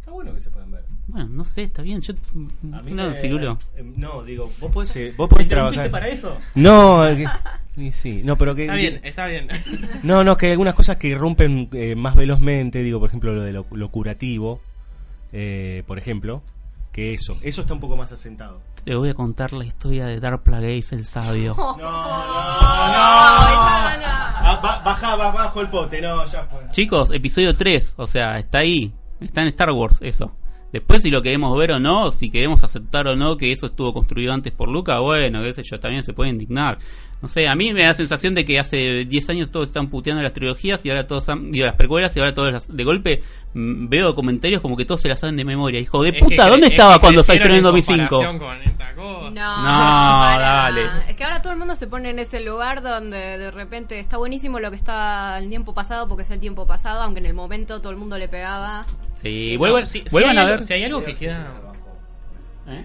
Está bueno que se puedan ver. Bueno, no sé, está bien. Yo, A mí no, me- Cirulo. eh, No, digo, vos podés, eh, vos podés trabajar. para eso? No, que- y sí, no, pero que Está bien, está bien. No, no, que hay algunas cosas que irrumpen eh, más velozmente, digo, por ejemplo, lo de lo, lo curativo, eh, por ejemplo, que eso, eso está un poco más asentado. Te voy a contar la historia de Dark Plagueis el sabio. No, no, no. Ah, ba- baja, ba- bajo el pote, no, ya fue. Chicos, episodio 3, o sea, está ahí. Está en Star Wars eso. Después si lo queremos ver o no, si queremos aceptar o no que eso estuvo construido antes por Luca, bueno, qué sé yo, también se puede indignar. No sé, a mí me da la sensación de que hace 10 años todos están puteando las trilogías y ahora todos han, digo, las precuelas y ahora todos las, de golpe mm, veo comentarios como que todos se las saben de memoria. Hijo de Es puta, que- ¿dónde es estaba que cuando estrenó en en 2005? comparación con esta cosa. No, No, dale. Es que ahora todo el mundo se pone en ese lugar donde de repente está buenísimo lo que está el tiempo pasado porque es el tiempo pasado, aunque en el momento todo el mundo le pegaba. Sí, No, vuelvan, si- si vuelvan a algo- ver. Si hay algo que queda. ¿Eh?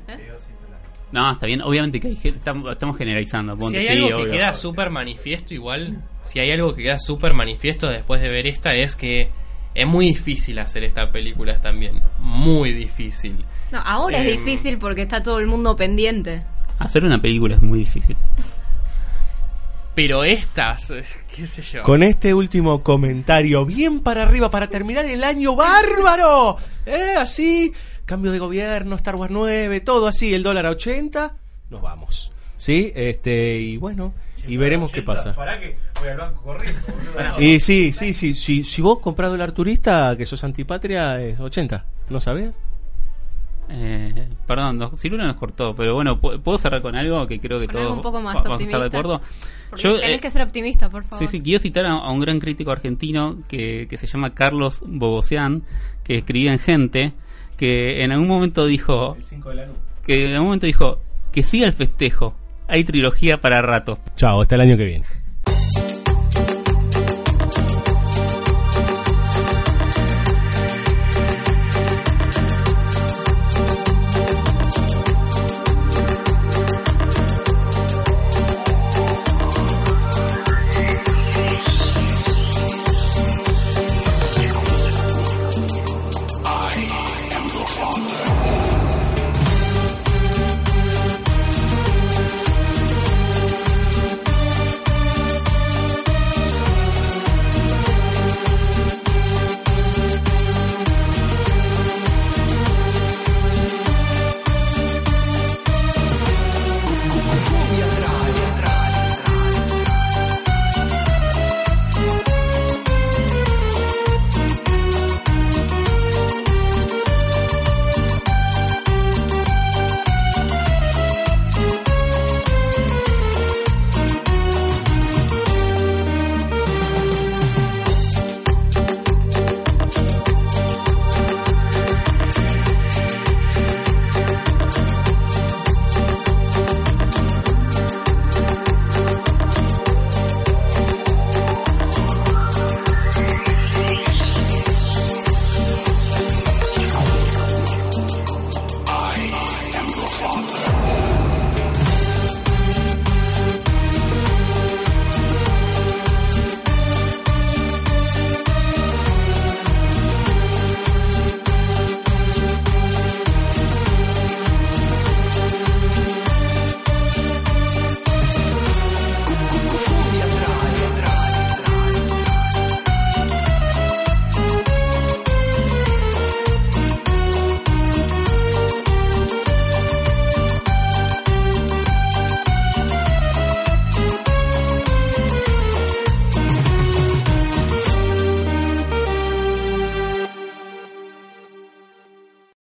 No, está bien, obviamente que hay estamos, generalizando. Si ponte, hay sí, algo que obvio. queda súper manifiesto, igual. Si hay algo que queda súper manifiesto después de ver esta, es que es muy difícil hacer estas películas también. Muy difícil. No, ahora es Em, difícil porque está todo el mundo pendiente. Hacer una película es muy difícil. Pero estas, qué sé yo. Con este último comentario, bien para arriba, para terminar el año bárbaro. ¿Eh? Así, cambio de gobierno, Star Wars 9, todo así, el dólar a 80, nos vamos. ¿Sí? Este, y bueno, y veremos qué pasa. Pará que voy al banco corriendo. Y sí, sí, sí, sí, si vos comprás dólar turista, que sos antipatria, es 80, ¿no sabías? Eh, perdón, Cirulo nos cortó, pero bueno, ¿pu- ¿puedo cerrar con algo que creo que Con todos un poco más va- vamos a estar de acuerdo? Yo, tenés eh, que ser optimista, por favor. Sí, sí, quiero citar a, a un gran crítico argentino que, que se llama Carlos Bogosian, que escribía en Gente, que en algún momento dijo, 5 de la que en algún momento dijo, que siga el festejo, hay trilogía para rato. Chao, hasta el año que viene.